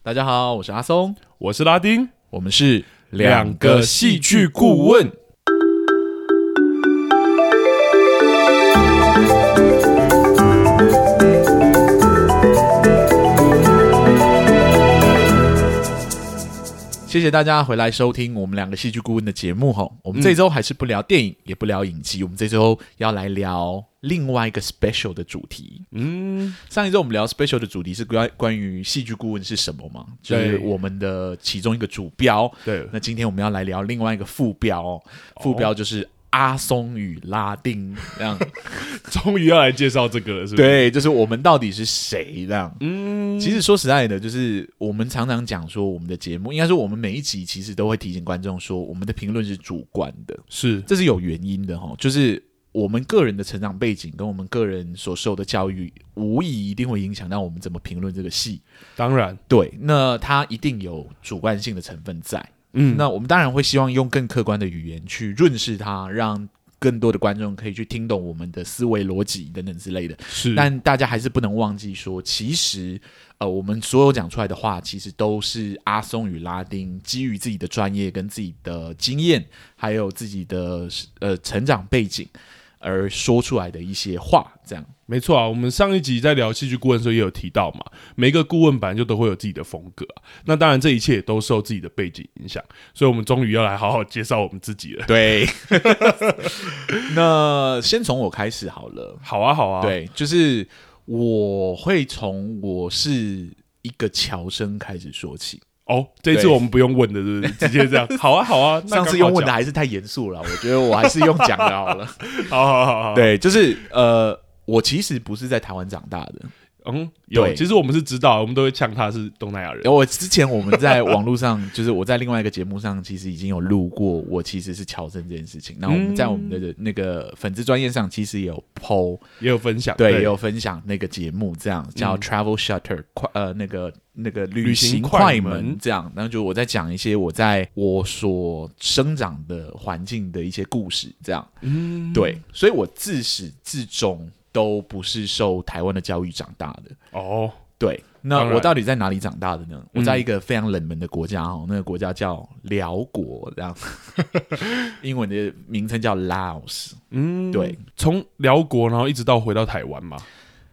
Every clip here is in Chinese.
大家好，我是阿松，我是拉丁，我们是两个戏剧顾问。谢谢大家回来收听我们两个戏剧顾问的节目哈。我们这周还是不聊电影，也不聊影集，我们这周要来聊另外一个 special 的主题。嗯，上一周我们聊 special 的主题是关关于戏剧顾问是什么嘛？就是我们的其中一个主标。对，那今天我们要来聊另外一个副标，副标就是。阿松与拉丁这样，终于要来介绍这个了，是不是？对，就是我们到底是谁这样？嗯，其实说实在的，就是我们常常讲说，我们的节目应该说，我们每一集其实都会提醒观众说，我们的评论是主观的，是，这是有原因的哈。就是我们个人的成长背景跟我们个人所受的教育，无疑一定会影响到我们怎么评论这个戏。当然，对，那它一定有主观性的成分在。嗯，那我们当然会希望用更客观的语言去润饰它，让更多的观众可以去听懂我们的思维逻辑等等之类的。是，但大家还是不能忘记说，其实呃，我们所有讲出来的话，其实都是阿松与拉丁基于自己的专业跟自己的经验，还有自己的呃成长背景而说出来的一些话，这样。没错啊，我们上一集在聊戏剧顾问的时候也有提到嘛，每一个顾问本来就都会有自己的风格啊。那当然，这一切也都受自己的背景影响，所以我们终于要来好好介绍我们自己了。对，那先从我开始好了。好啊，好啊。对，就是我会从我是一个侨生开始说起。哦，这次我们不用问的，是不是？直接这样。好啊，好啊。上次用问的还是太严肃了，我觉得我还是用讲的好了。好好好好。对，就是呃。我其实不是在台湾长大的，嗯，有，对其实我们是知道，我们都会呛他是东南亚人。我之前我们在网络上，就是我在另外一个节目上，其实已经有录过，我其实是乔生这件事情。那我们在我们的那个粉丝专业上，其实也有 po，也有分享，对，对也有分享那个节目，这样叫 Travel Shutter 快，呃，那个那个旅行快门这样。然后就我在讲一些我在我所生长的环境的一些故事，这样，嗯，对，所以我自始至终。都不是受台湾的教育长大的哦，对，那我到底在哪里长大的呢？我在一个非常冷门的国家哦，那个国家叫辽国，这样，英文的名称叫 Laos。嗯，对，从辽国然后一直到回到台湾嘛？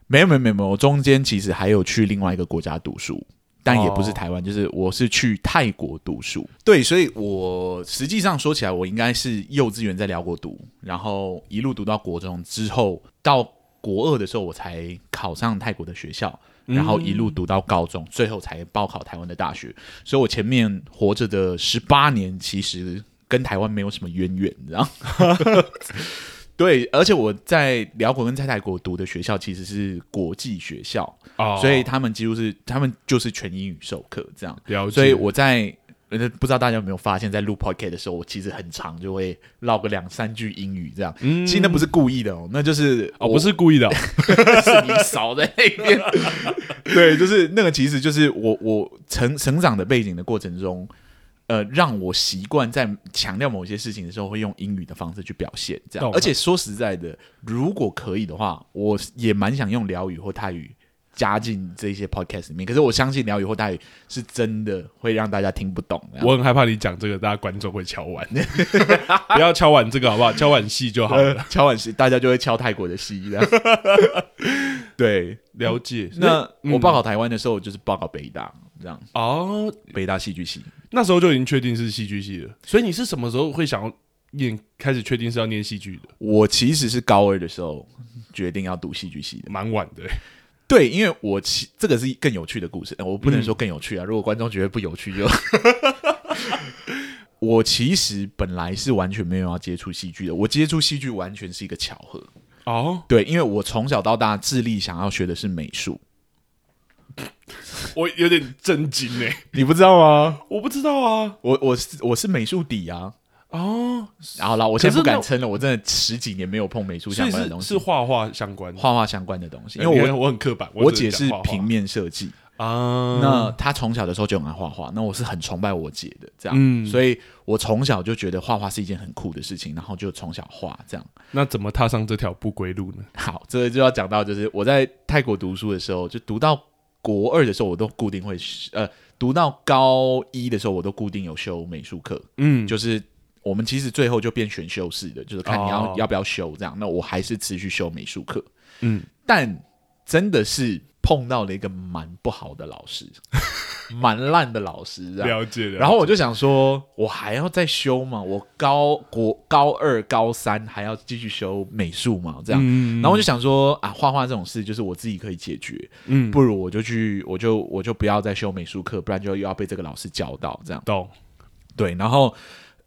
没有没有没有没有，我中间其实还有去另外一个国家读书，但也不是台湾，就是我是去泰国读书。对，所以我实际上说起来，我应该是幼稚园在辽国读，然后一路读到国中之后到。国二的时候，我才考上泰国的学校，然后一路读到高中，最后才报考台湾的大学。所以，我前面活着的十八年，其实跟台湾没有什么渊源，你知道？对，而且我在寮国跟在泰国读的学校其实是国际学校，哦，所以他们几乎是他们就是全英语授课这样。所以我在。不知道大家有没有发现，在录 podcast 的时候，我其实很长就会唠个两三句英语，这样。嗯，其实那不是故意的哦，那就是哦，不是故意的，哦 是你少在那边。对，就是那个，其实就是我我成成长的背景的过程中，呃，让我习惯在强调某些事情的时候，会用英语的方式去表现，这样。而且说实在的，如果可以的话，我也蛮想用辽语或泰语。加进这些 podcast 里面，可是我相信寮语或大语是真的会让大家听不懂。我很害怕你讲这个，大家观众会敲碗，不要敲碗这个好不好？敲碗戏就好了，呃、敲碗戏大家就会敲泰国的戏这样。对，了解。那我报考台湾的时候，我就是报考北大这样。哦，北大戏剧系，那时候就已经确定是戏剧系了。所以你是什么时候会想要念？开始确定是要念戏剧的？我其实是高二的时候决定要读戏剧系的，蛮晚的。对，因为我其这个是更有趣的故事，我不能说更有趣啊。嗯、如果观众觉得不有趣就，就 我其实本来是完全没有要接触戏剧的。我接触戏剧完全是一个巧合哦。对，因为我从小到大致力想要学的是美术，我有点震惊呢。你不知道吗？我不知道啊，我我是我是美术底啊。哦，好了，我现在不敢称了，我真的十几年没有碰美术相关的东西，是画画相关、画画相关的东西。因为我我很刻板，我姐是平面设计啊，那她从小的时候就很爱画画，那我是很崇拜我姐的，这样，所以我从小就觉得画画是一件很酷的事情，然后就从小画这样。那怎么踏上这条不归路呢？好，这个就要讲到，就是我在泰国读书的时候，就读到国二的时候，我都固定会呃，读到高一的时候，我都固定有修美术课。嗯，就是我们其实最后就变选修式的，就是看你要、哦、要不要修这样。那我还是持续修美术课。嗯，但真的是。碰到了一个蛮不好的老师，蛮烂的老师，了解的。然后我就想说，我还要再修吗？我高国高二、高三还要继续修美术吗？这样，嗯、然后我就想说啊，画画这种事就是我自己可以解决，嗯，不如我就去，我就我就不要再修美术课，不然就又要被这个老师教到这样。懂，对，然后。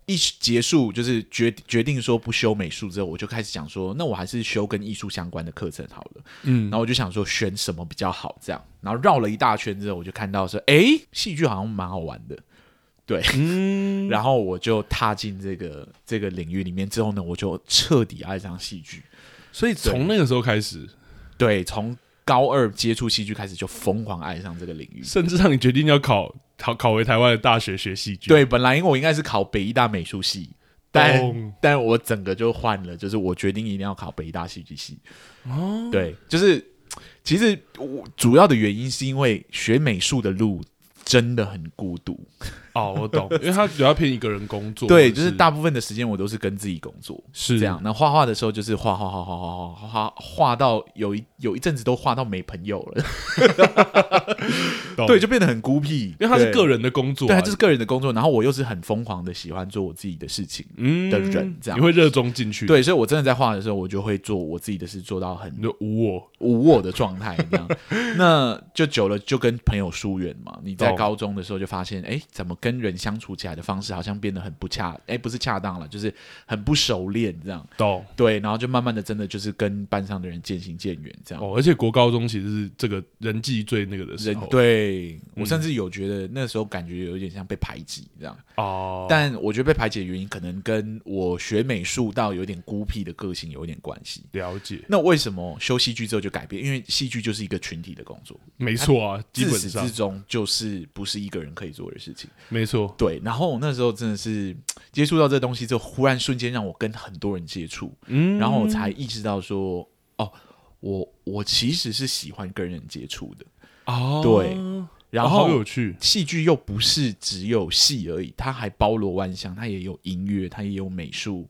一结束就是决决定说不修美术之后，我就开始想说，那我还是修跟艺术相关的课程好了。嗯，然后我就想说选什么比较好，这样，然后绕了一大圈之后，我就看到说，哎，戏剧好像蛮好玩的，对，嗯，然后我就踏进这个这个领域里面之后呢，我就彻底爱上戏剧，所以从那个时候开始，对，从高二接触戏剧开始就疯狂爱上这个领域，甚至让你决定要考。考考回台湾的大学学戏剧，对，本来因为我应该是考北医大美术系，但、oh. 但我整个就换了，就是我决定一定要考北医大戏剧系。哦，oh. 对，就是其实我主要的原因是因为学美术的路真的很孤独。哦，我懂，因为他主要偏一个人工作，对，就是大部分的时间我都是跟自己工作，是这样。那画画的时候就是画画画画画画画画到有一有一阵子都画到没朋友了，对，就变得很孤僻，因为他是个人的工作，对，他就是个人的工作。然后我又是很疯狂的喜欢做我自己的事情的人，这样你会热衷进去，对，所以我真的在画的时候，我就会做我自己的事，做到很无我无我的状态，这样。那就久了就跟朋友疏远嘛。你在高中的时候就发现，哎，怎么跟人相处起来的方式好像变得很不恰，哎，不是恰当了，就是很不熟练这样。懂对，然后就慢慢的真的就是跟班上的人渐行渐远这样。哦，而且国高中其实是这个人际最那个的时候。对，嗯、我甚至有觉得那时候感觉有一点像被排挤这样。哦。但我觉得被排挤的原因可能跟我学美术到有点孤僻的个性有一点关系。了解。那为什么修戏剧之后就改变？因为戏剧就是一个群体的工作。没错啊，自始至终就是不是一个人可以做的事情。没错。对，然后我那时候真的是 接触到这东西之后，忽然瞬间让我跟很多人接触，嗯，然后我才意识到说，哦，我我其实是喜欢跟人接触的，哦，对，然后好有趣，戏剧又不是只有戏而已，它还包罗万象，它也有音乐，它也有美术。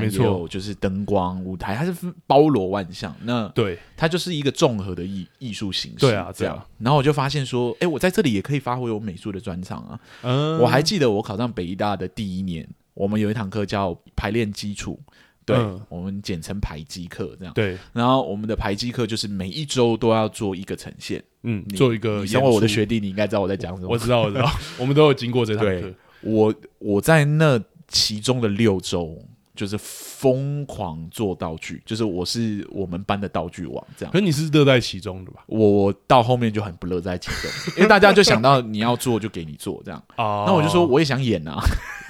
没错，就是灯光舞台，它是包罗万象。那对，它就是一个综合的艺艺术形式。对啊，这样。然后我就发现说，哎，我在这里也可以发挥我美术的专长啊。嗯，我还记得我考上北医大的第一年，我们有一堂课叫排练基础，对，我们简称排基课，这样。对。然后我们的排基课就是每一周都要做一个呈现。嗯，做一个。因为我的学弟，你应该知道我在讲什么。我知道，我知道，我们都有经过这堂课。我我在那其中的六周。就是疯狂做道具，就是我是我们班的道具王，这样。可是你是乐在其中的吧？我到后面就很不乐在其中，因为大家就想到你要做就给你做这样。哦，那我就说我也想演啊，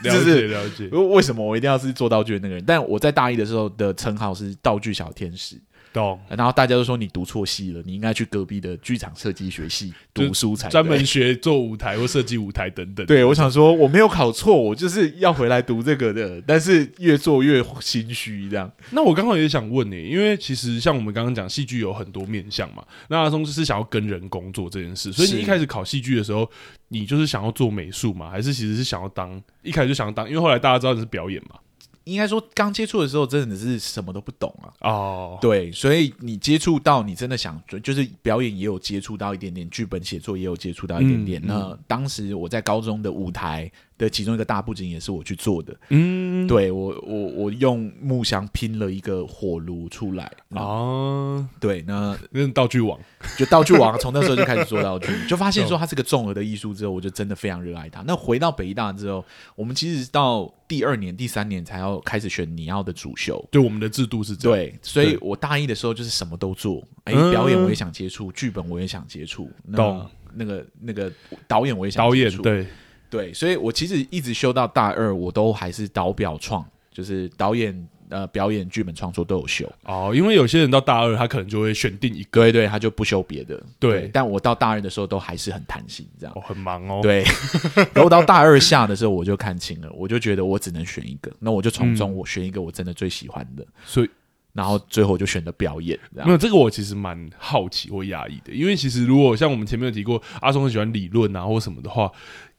了解 了解。为什么我一定要是做道具的那个人？但我在大一的时候的称号是道具小天使。懂，然后大家都说你读错系了，你应该去隔壁的剧场设计学系读书才专门学做舞台或设计舞台等等。对，我想说我没有考错，我就是要回来读这个的，但是越做越心虚这样。那我刚好也想问你，因为其实像我们刚刚讲戏剧有很多面向嘛，那阿松就是想要跟人工作这件事，所以你一开始考戏剧的时候，你就是想要做美术嘛，还是其实是想要当一开始就想要当？因为后来大家知道你是表演嘛。应该说，刚接触的时候真的是什么都不懂啊。哦，对，所以你接触到，你真的想，就是表演也有接触到一点点，剧本写作也有接触到一点点。嗯，那当时我在高中的舞台的其中一个大布景也是我去做的，嗯，对我我我用木箱拼了一个火炉出来哦，对，那 那道具王。就道具王，从那时候就开始做道具，就发现说它是个综合的艺术之后，我就真的非常热爱它。那回到北艺大之后，我们其实到第二年、第三年才要开始选你要的主修，对，我们的制度是这样，对，所以我大一的时候就是什么都做，哎，表演我也想接触，剧本我也想接触，那那个那个导演我也想导演，对。对，所以我其实一直修到大二，我都还是导表创，就是导演呃表演剧本创作都有修哦。因为有些人到大二，他可能就会选定一个，对对，他就不修别的。对，对，但我到大二的时候都还是很弹性，这样。哦，很忙哦。对，然后到大二下的时候，我就看清了，我就觉得我只能选一个，那我就从中我选一个我真的最喜欢的。所以然后最后就选择表演。没有这个，我其实蛮好奇或讶异的，因为其实如果像我们前面有提过，阿松很喜欢理论啊或什么的话，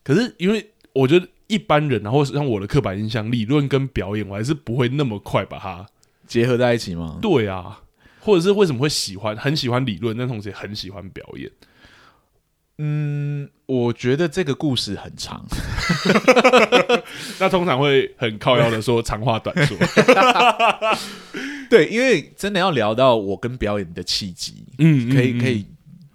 可是因为我觉得一般人然后像我的刻板印象，理论跟表演，我还是不会那么快把它结合在一起吗？对啊，或者是为什么会喜欢很喜欢理论，但同时也很喜欢表演？嗯，我觉得这个故事很长，那通常会很靠腰的说长话短说。对，因为真的要聊到我跟表演的契机，嗯，可以可以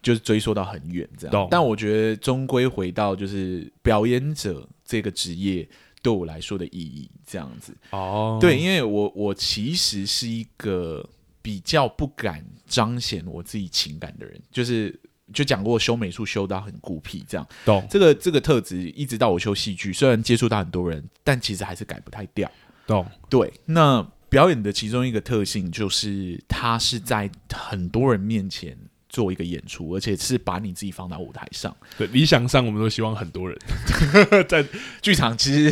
就是追溯到很远这样。但我觉得终归回到就是表演者这个职业对我来说的意义这样子。哦，对，因为我我其实是一个比较不敢彰显我自己情感的人，就是。就讲过修美术修到很孤僻，这样。懂这个这个特质，一直到我修戏剧，虽然接触到很多人，但其实还是改不太掉。懂对。那表演的其中一个特性就是，它是在很多人面前做一个演出，而且是把你自己放到舞台上。对，理想上我们都希望很多人 在剧场。其实，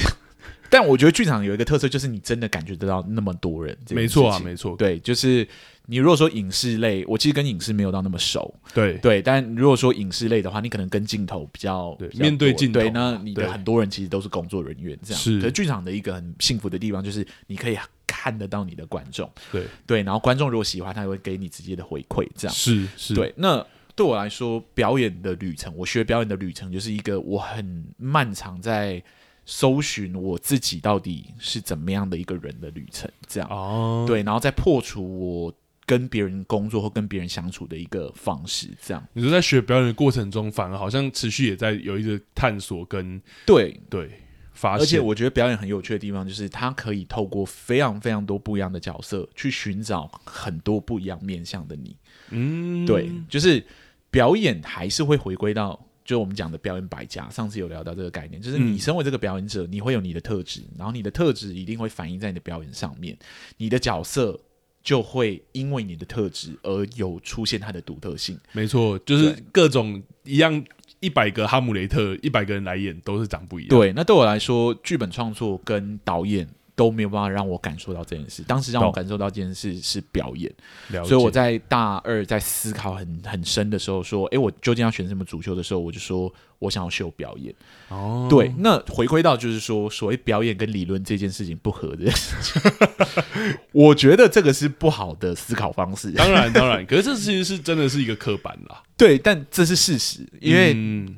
但我觉得剧场有一个特色，就是你真的感觉得到那么多人。没错啊，没错。对，就是。你如果说影视类，我其实跟影视没有到那么熟，对对。但如果说影视类的话，你可能跟镜头比较，面对镜头，对，那你的很多人其实都是工作人员，这样。是。可是剧场的一个很幸福的地方，就是你可以看得到你的观众，对对。然后观众如果喜欢，他会给你直接的回馈，这样。是是。对，那对我来说，表演的旅程，我学表演的旅程，就是一个我很漫长在搜寻我自己到底是怎么样的一个人的旅程，这样。哦。对，然后再破除我。跟别人工作或跟别人相处的一个方式，这样。你说在学表演的过程中，反而好像持续也在有一个探索跟对对发现。而且我觉得表演很有趣的地方，就是它可以透过非常非常多不一样的角色，去寻找很多不一样面向的你。嗯，对，就是表演还是会回归到，就我们讲的表演百家。上次有聊到这个概念，就是你身为这个表演者，你会有你的特质，然后你的特质一定会反映在你的表演上面，你的角色。就会因为你的特质而有出现它的独特性。没错，就是各种一样，一百个哈姆雷特，一百个人来演都是长不一样。对，那对我来说，剧本创作跟导演都没有办法让我感受到这件事。当时让我感受到这件事是表演，所以我在大二在思考很很深的时候，说：“哎，我究竟要选什么主修的时候，我就说。”我想要秀表演，哦，对，那回归到就是说，所谓表演跟理论这件事情不合的事情，我觉得这个是不好的思考方式。当然，当然，可是这其实是真的是一个刻板啦。对，但这是事实，因为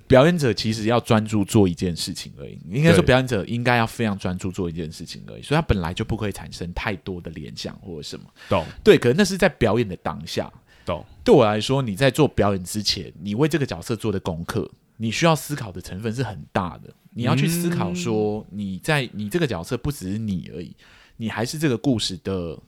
表演者其实要专注做一件事情而已。应该说，表演者应该要非常专注做一件事情而已，所以他本来就不可以产生太多的联想或者什么。懂？对，可是那是在表演的当下。懂？对我来说，你在做表演之前，你为这个角色做的功课。你需要思考的成分是很大的，你要去思考说，你在你这个角色不只是你而已，你还是这个故事的，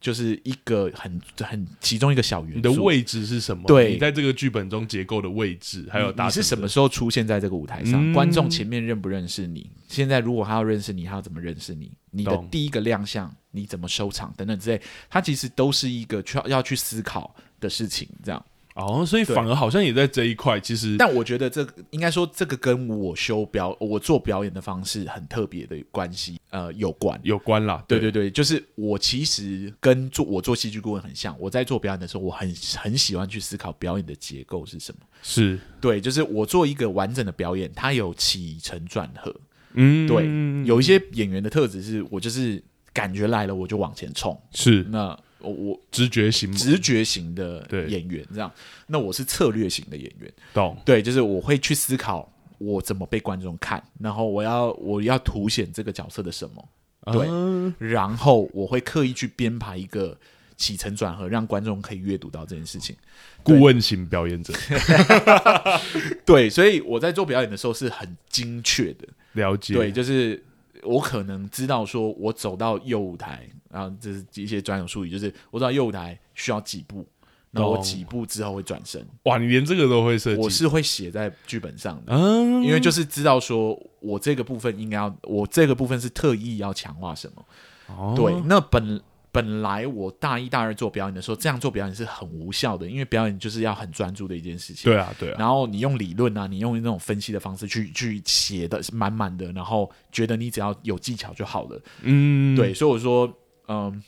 就是一个很很其中一个小元素。你的位置是什么？对，你在这个剧本中结构的位置，还有你是什么时候出现在这个舞台上？观众前面认不认识你？现在如果他要认识你，他要怎么认识你？你的第一个亮相，你怎么收场？等等之类，它其实都是一个需要要去思考的事情，这样。哦，所以反而好像也在这一块，其实，但我觉得这应该说这个跟我修表，我做表演的方式很特别的关系，呃，有关，有关啦。对对对，就是我其实跟做我做戏剧顾问很像，我在做表演的时候，我很很喜欢去思考表演的结构是什么。是对，就是我做一个完整的表演，它有起承转合。嗯，对，有一些演员的特质是我就是感觉来了我就往前冲。是那。我我直觉型直觉型的演员这样，那我是策略型的演员，懂？对，就是我会去思考我怎么被观众看，然后我要我要凸显这个角色的什么，对，啊、然后我会刻意去编排一个起承转合，让观众可以阅读到这件事情。顾问型表演者，对，所以我在做表演的时候是很精确的。了解，对，就是我可能知道说我走到右舞台。然后这是一些专有术语，就是我走到右舞台需要几步，然后我几步之后会转身。哇，你连这个都会设计？我是会写在剧本上的，嗯，因为就是知道说我这个部分应该要，我这个部分是特意要强化什么。哦，对，那本。本来我大一、大二做表演的时候，这样做表演是很无效的，因为表演就是要很专注的一件事情。对啊，对啊。然后你用理论啊，你用那种分析的方式去去写的是满满的，然后觉得你只要有技巧就好了。嗯，对。所以我说，嗯，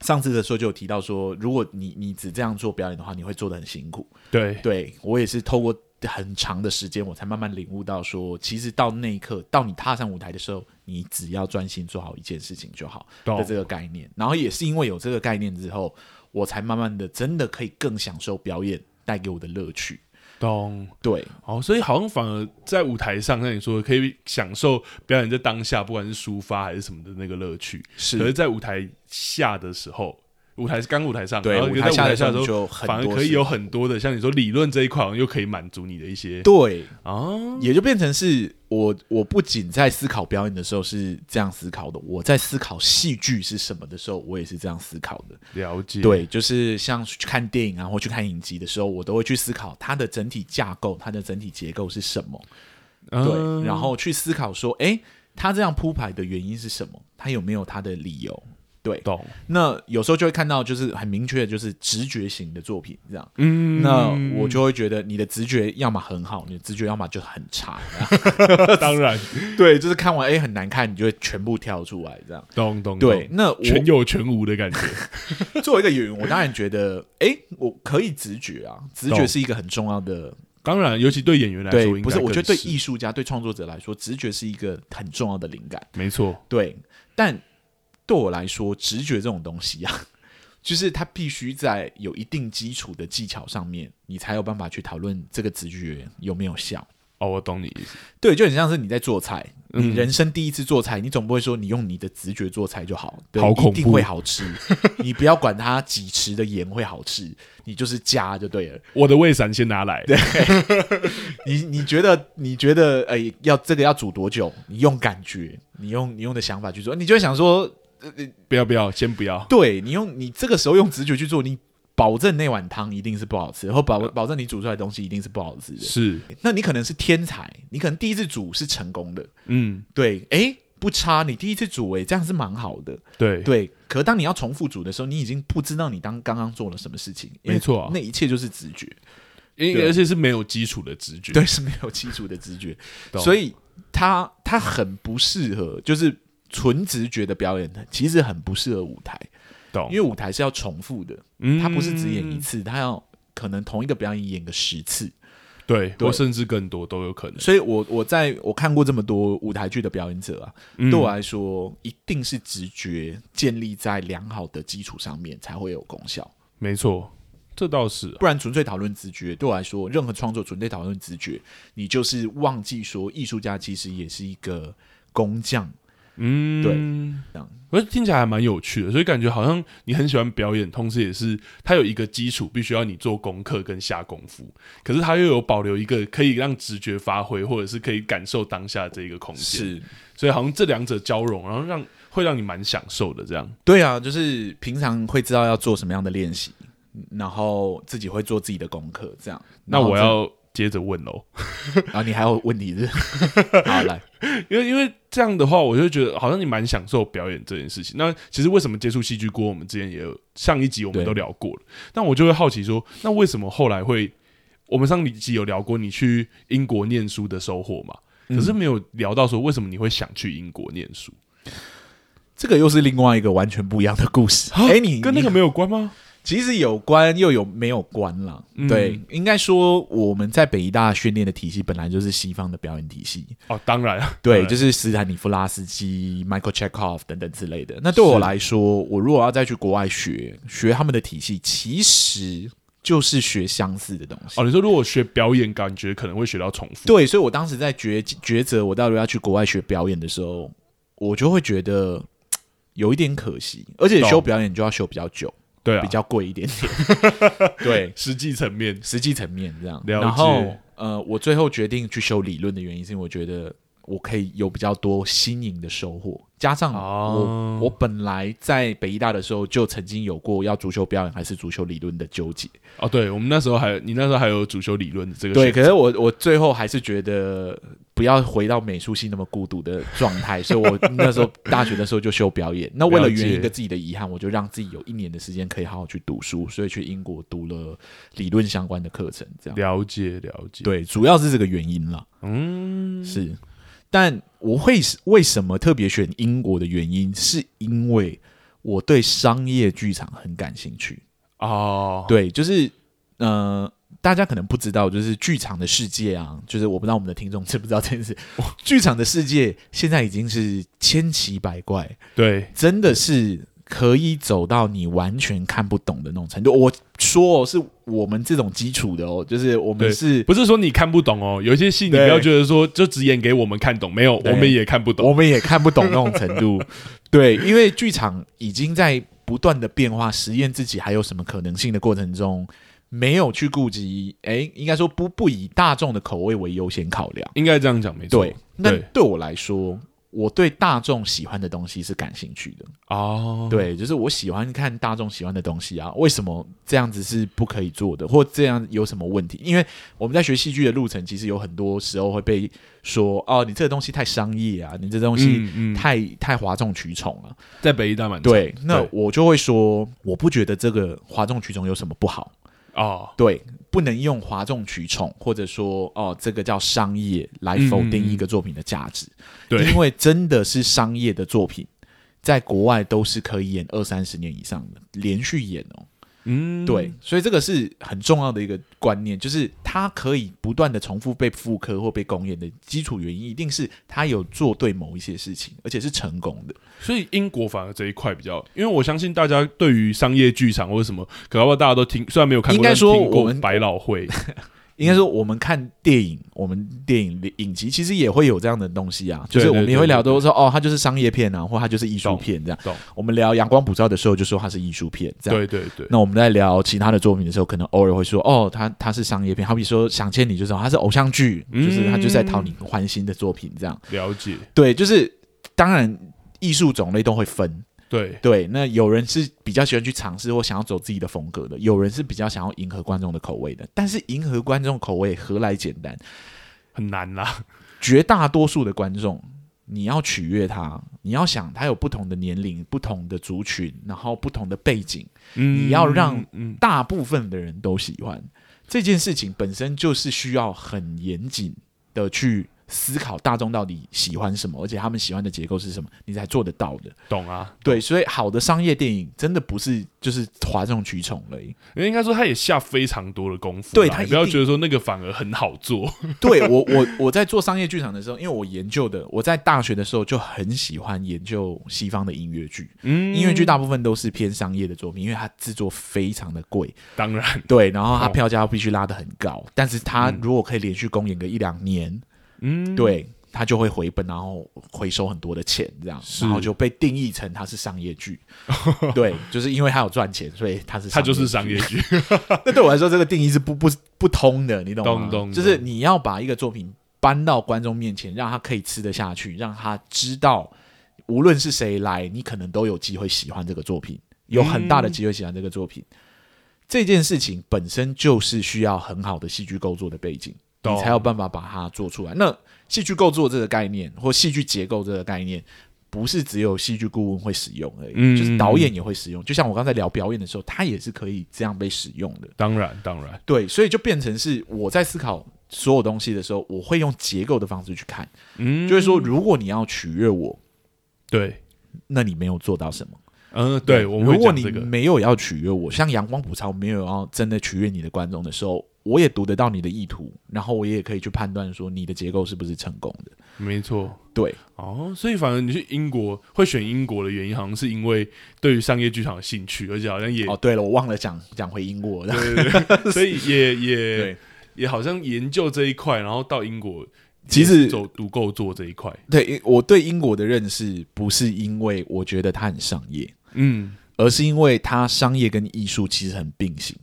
上次的时候就有提到说，如果你你只这样做表演的话，你会做的很辛苦。对，对我也是透过很长的时间，我才慢慢领悟到说，其实到那一刻，到你踏上舞台的时候，你只要专心做好一件事情就好的这个概念。然后也是因为有这个概念之后，我才慢慢的真的可以更享受表演带给我的乐趣。懂，对，哦，所以好像反而在舞台上，像你说的，可以享受表演在当下，不管是抒发还是什么的那个乐趣。是，可是在舞台下的时候，舞台是刚舞台上，对，然后舞台下的时候就反而可以有很多的，像你说理论这一块，又可以满足你的一些，对啊，也就变成是。我我不仅在思考表演的时候是这样思考的，我在思考戏剧是什么的时候，我也是这样思考的。了解，对，就是像去看电影啊，或去看影集的时候，我都会去思考它的整体架构，它的整体结构是什么。嗯、对，然后去思考说，哎，他这样铺排的原因是什么？他有没有他的理由？对，懂。那有时候就会看到，就是很明确的，就是直觉型的作品这样。嗯，那我就会觉得你的直觉要么很好，你的直觉要么就很差。当然，对，就是看完哎很难看，你就会全部跳出来这样。懂懂。对，那全有全无的感觉。作为一个演员，我当然觉得，哎，我可以直觉啊，直觉是一个很重要的。当然，尤其对演员来说，不是，我觉得对艺术家、对创作者来说，直觉是一个很重要的灵感。没错，对，但。对我来说，直觉这种东西啊，就是它必须在有一定基础的技巧上面，你才有办法去讨论这个直觉有没有效。哦，我懂你意思。对，就很像是你在做菜，你人生第一次做菜，嗯、你总不会说你用你的直觉做菜就好，对，好一定会好吃。你不要管它几匙的盐会好吃，你就是加就对了。我的胃散先拿来。对，你你觉得你觉得哎、欸，要这个要煮多久？你用感觉，你用你用的想法去做，你就会想说。不要不要，先不要。对，你用你这个时候用直觉去做，你保证那碗汤一定是不好吃，然后保保证你煮出来的东西一定是不好吃的。是，那你可能是天才，你可能第一次煮是成功的。嗯，对，哎，不差，你第一次煮，哎，这样是蛮好的。对对，可当你要重复煮的时候，你已经不知道你当刚刚做了什么事情。没错啊，那一切就是直觉，因而且是没有基础的直觉。对，是没有基础的直觉，所以它它很不适合，就是。纯直觉的表演其实很不适合舞台，懂？因为舞台是要重复的，嗯，它不是只演一次，它要可能同一个表演演个十次，对，或甚至更多都有可能。所以我我在我看过这么多舞台剧的表演者啊，嗯，对我来说，一定是直觉建立在良好的基础上面才会有功效。没错，这倒是啊，不然纯粹讨论直觉，对我来说，任何创作纯粹讨论直觉，你就是忘记说艺术家其实也是一个工匠。嗯，对，这样我觉得听起来还蛮有趣的，所以感觉好像你很喜欢表演，同时也是它有一个基础，必须要你做功课跟下功夫，可是它又有保留一个可以让直觉发挥，或者是可以感受当下这一个空间，是，所以好像这两者交融，然后让会让你蛮享受的这样。对啊，就是平常会知道要做什么样的练习，然后自己会做自己的功课，这样。那我要。接着问喽，啊，你还有问题是？好来，因为因为这样的话，我就觉得好像你蛮享受表演这件事情。那其实为什么接触戏剧锅？我们之前也有上一集我们都聊过了。但我就会好奇说，那为什么后来会？我们上一集有聊过你去英国念书的收获嘛？可是没有聊到说为什么你会想去英国念书？这个又是另外一个完全不一样的故事。哎，你跟那个没有关吗？其实有关又有没有关了，嗯、对，应该说我们在北艺大训练的体系本来就是西方的表演体系哦，当然，对，就是斯坦尼夫拉斯基、Michael Chekhov 等等之类的。那对我来说，我如果要再去国外学学他们的体系，其实就是学相似的东西。哦，你说如果学表演，感觉可能会学到重复。对，所以我当时在抉抉择我到底要去国外学表演的时候，我就会觉得有一点可惜，而且修表演就要修比较久。对啊，比较贵一点点。对，实际层面，实际层面这样。然后，呃，我最后决定去修理论的原因，是因为我觉得我可以有比较多新颖的收获。加上我，哦、我本来在北医大的时候就曾经有过要足球表演还是足球理论的纠结。哦，对，我们那时候还，你那时候还有足球理论的这个。对，可是我我最后还是觉得不要回到美术系那么孤独的状态，所以我那时候大学的时候就修表演。那为了圆一个自己的遗憾，我就让自己有一年的时间可以好好去读书，所以去英国读了理论相关的课程。这样了解了解，对，主要是这个原因啦。嗯，是。但我会为什么特别选英国的原因，是因为我对商业剧场很感兴趣哦。对，就是呃，大家可能不知道，就是剧场的世界啊，就是我不知道我们的听众知不知道这件事。剧场的世界现在已经是千奇百怪，对，真的是。可以走到你完全看不懂的那种程度。我说哦，是我们这种基础的哦，就是我们是不是说你看不懂哦？有一些戏你不要觉得说就只演给我们看懂，没有，我们也看不懂，我们也看不懂那种程度。对，因为剧场已经在不断的变化，实验自己还有什么可能性的过程中，没有去顾及。哎，应该说不不以大众的口味为优先考量，应该这样讲没错。对，那对我来说。我对大众喜欢的东西是感兴趣的哦，对，就是我喜欢看大众喜欢的东西啊。为什么这样子是不可以做的，或这样有什么问题？因为我们在学戏剧的路程，其实有很多时候会被说哦，你这个东西太商业啊，你这东西太、嗯嗯、太哗众取宠了。在北艺大蛮对，那我就会说，我不觉得这个哗众取宠有什么不好哦，对。不能用哗众取宠，或者说哦，这个叫商业来否定一个作品的价值。嗯、对，因为真的是商业的作品，在国外都是可以演二三十年以上的，连续演哦。嗯，对，所以这个是很重要的一个观念，就是它可以不断的重复被复刻或被公演的基础原因，一定是他有做对某一些事情，而且是成功的。所以英国反而这一块比较，因为我相信大家对于商业剧场或者什么，可能大家都听，虽然没有看过，应该说我们百老汇。应该说，我们看电影，我们电影的影集其实也会有这样的东西啊，就是我们也会聊都说，哦，它就是商业片啊，或它就是艺术片这样。我们聊《阳光普照》的时候，就说它是艺术片，这样。对对对。那我们在聊其他的作品的时候，可能偶尔会说，哦，它它是商业片，好比说《想见你》，就是它是偶像剧，就是它就在讨你欢心的作品这样。了解。对，就是当然艺术种类都会分。对对，那有人是比较喜欢去尝试或想要走自己的风格的，有人是比较想要迎合观众的口味的。但是迎合观众口味何来简单？很难啦。绝大多数的观众，你要取悦他，你要想他有不同的年龄、不同的族群，然后不同的背景，嗯、你要让大部分的人都喜欢、嗯、这件事情，本身就是需要很严谨的去。思考大众到底喜欢什么，而且他们喜欢的结构是什么，你才做得到的。懂啊？对，所以好的商业电影真的不是就是哗众取宠而已。因为应该说，他也下非常多的功夫。对，他不要觉得说那个反而很好做。对我，我我在做商业剧场的时候，因为我研究的，我在大学的时候就很喜欢研究西方的音乐剧。嗯，音乐剧大部分都是偏商业的作品，因为它制作非常的贵。当然，对，然后它票价必须拉得很高，哦、但是它如果可以连续公演个一两年。嗯，对，他就会回本，然后回收很多的钱，这样，然后就被定义成它是商业剧。对，就是因为他有赚钱，所以它是它就是商业剧。那对我来说，这个定义是不不不通的，你懂吗？懂懂懂。就是你要把一个作品搬到观众面前，让他可以吃得下去，让他知道，无论是谁来，你可能都有机会喜欢这个作品，有很大的机会喜欢这个作品。嗯、这件事情本身就是需要很好的戏剧构作的背景。你才有办法把它做出来。那戏剧构作这个概念，或戏剧结构这个概念，不是只有戏剧顾问会使用而已，嗯，就是导演也会使用。就像我刚才聊表演的时候，它也是可以这样被使用的。当然，当然，对，所以就变成是我在思考所有东西的时候，我会用结构的方式去看。嗯，就是说，如果你要取悦我，对，那你没有做到什么。嗯，对，我们如果你没有要取悦我，像阳光普照没有要真的取悦你的观众的时候。我也读得到你的意图，然后我也可以去判断说你的结构是不是成功的。没错，对，哦，所以反而你去英国会选英国的原因，好像是因为对于商业剧场的兴趣，而且好像也哦，对了，我忘了讲讲回英国，对对对，所以也也也好像研究这一块，然后到英国其实走独构作这一块。对，我对英国的认识不是因为我觉得它很商业，嗯，而是因为它商业跟艺术其实很并行。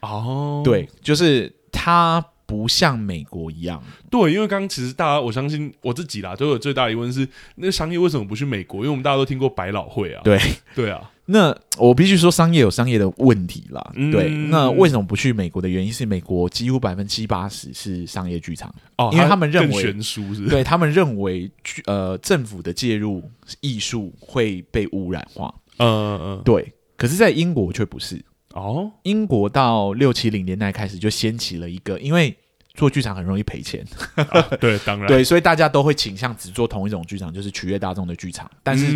哦，对，就是它不像美国一样。对，因为刚刚其实大家，我相信我自己啦，都有最大的疑问是，那个商业为什么不去美国？因为我们大家都听过百老汇啊。对，对啊。那我必须说，商业有商业的问题啦。嗯、对，那为什么不去美国的原因是，美国几乎百分之七八十是商业剧场哦，因为他们认为悬殊是，对他们认为，呃，政府的介入艺术会被污染化。嗯嗯嗯，对。可是，在英国却不是。哦，英国到六七零年代开始就掀起了一个，因为做剧场很容易赔钱。啊，对，当然对，所以大家都会倾向只做同一种剧场，就是取悦大众的剧场。但是，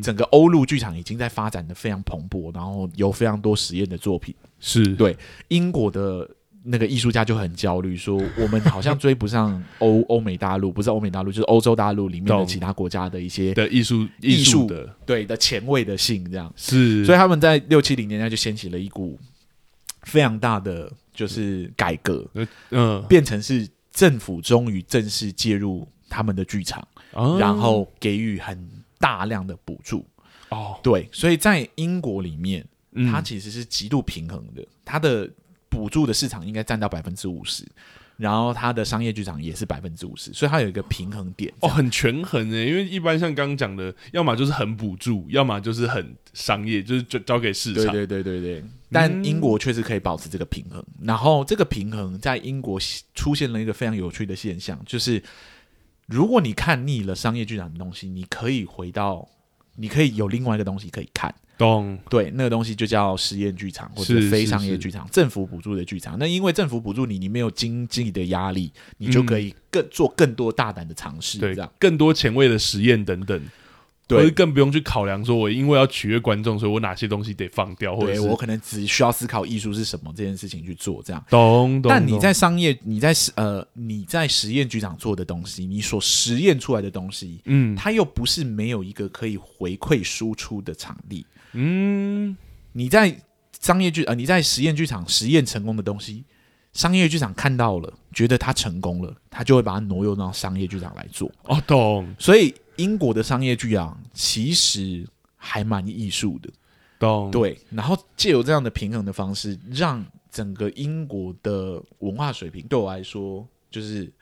整个欧陆剧场已经在发展的非常蓬勃，然后有非常多实验的作品。是对英国的那个艺术家就很焦虑，说我们好像追不上欧欧美大陆，不是欧美大陆，就是欧洲大陆里面的其他国家的一些的艺术艺术的对的前卫的性，这样是。所以他们在六七零年代就掀起了一股非常大的就是改革，嗯，变成是政府终于正式介入他们的剧场，然后给予很大量的补助。哦，对，所以在英国里面。它其实是极度平衡的，它的补助的市场应该占到百分之五十，然后它的商业剧场也是百分之五十，所以它有一个平衡点哦，很权衡诶。因为一般像刚刚讲的，要么就是很补助，要么就是很商业，就是交交给市场。对对对对对。但英国确实可以保持这个平衡，嗯、然后这个平衡在英国出现了一个非常有趣的现象，就是如果你看腻了商业剧场的东西，你可以回到，你可以有另外一个东西可以看。懂对，那个东西就叫实验剧场或者非商业剧场，政府补助的剧场。那因为政府补助你，你没有经济的压力，你就可以更做更多大胆的尝试，对，这样更多前卫的实验等等。对，更不用去考量说，我因为要取悦观众，所以我哪些东西得放掉，或者我可能只需要思考艺术是什么这件事情去做这样。懂懂。但你在商业，你在呃你在实验剧场做的东西，你所实验出来的东西，嗯，它又不是没有一个可以回馈输出的场地。嗯，你在商业剧呃，你在实验剧场实验成功的东西，商业剧场看到了，觉得它成功了，他就会把它挪用到商业剧场来做。哦，懂。所以英国的商业剧场其实还蛮艺术的，懂。对，然后借由这样的平衡的方式，让整个英国的文化水平对我来说，就是。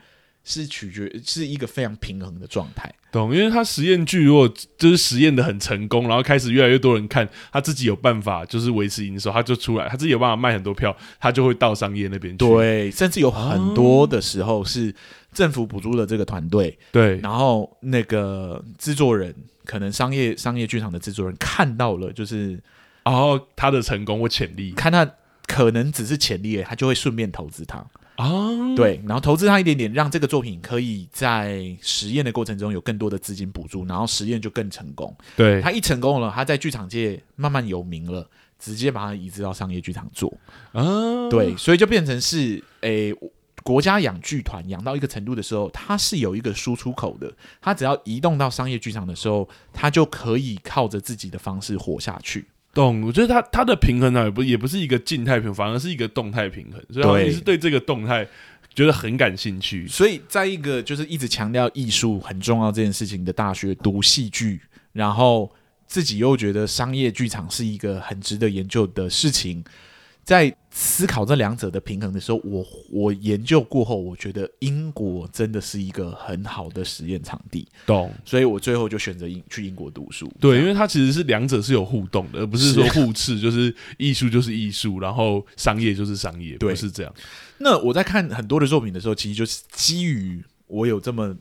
是取决是一个非常平衡的状态，懂？因为他实验剧如果就是实验的很成功，然后开始越来越多人看，他自己有办法就是维持营收，他就出来，他自己有办法卖很多票，他就会到商业那边去。对，甚至有很多的时候是政府补助的这个团队，对，然后那个制作人可能商业商业剧场的制作人看到了，就是然后他的成功或潜力，看他可能只是潜力，他就会顺便投资他。啊，oh. 对，然后投资他一点点，让这个作品可以在实验的过程中有更多的资金补助，然后实验就更成功。对，他一成功了，他在剧场界慢慢有名了，直接把它移植到商业剧场做。啊，oh. 对，所以就变成是，诶，国家养剧团养到一个程度的时候，它是有一个输出口的，它只要移动到商业剧场的时候，它就可以靠着自己的方式活下去。动，我觉得它它的平衡呢，也不也不是一个静态平衡，反而是一个动态平衡。所以你是对这个动态觉得很感兴趣。所以在一个就是一直强调艺术很重要这件事情的大学读戏剧，然后自己又觉得商业剧场是一个很值得研究的事情。在思考这两者的平衡的时候，我我研究过后，我觉得英国真的是一个很好的实验场地。懂，所以我最后就选择英去英国读书。对，因为它其实是两者是有互动的，而不是说互斥，就是艺术就是艺术，然后商业就是商业，对，不是这样。那我在看很多的作品的时候，其实就是基于我有这么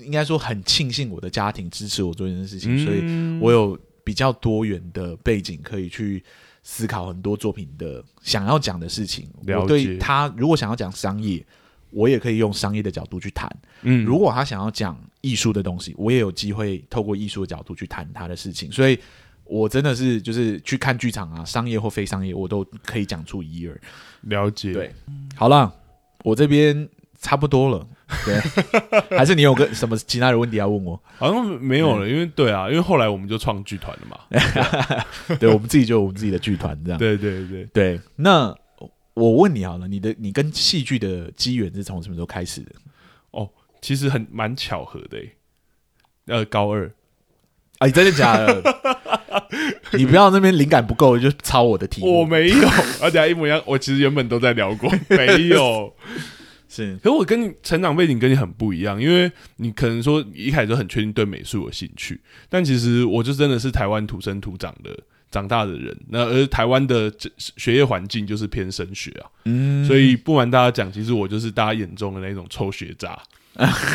应该说很庆幸我的家庭支持我做这件事情，嗯、所以我有比较多元的背景可以去。思考很多作品的想要讲的事情，我对他如果想要讲商业，我也可以用商业的角度去谈。嗯，如果他想要讲艺术的东西，我也有机会透过艺术的角度去谈他的事情。所以，我真的是就是去看剧场啊，商业或非商业，我都可以讲出一二。了解，对，好了，我这边差不多了。对，还是你有个什么其他的问题要问我？好像没有了，因为对啊，因为后来我们就创剧团了嘛。对，对，我们自己就有我们自己的剧团这样。对对对对。那我问你好了，你的你跟戏剧的机缘是从什么时候开始的？哦，其实很蛮巧合的。呃，高二啊，你真的假的？你不要那边灵感不够就抄我的题目。我没有，而且一模一样。我其实原本都在聊过，没有。是，可是我跟你成长背景跟你很不一样，因为你可能说一开始就很确定对美术有兴趣，但其实我就真的是台湾土生土长的长大的人，那而台湾的学业环境就是偏升学啊，嗯，所以不瞒大家讲，其实我就是大家眼中的那种臭学渣，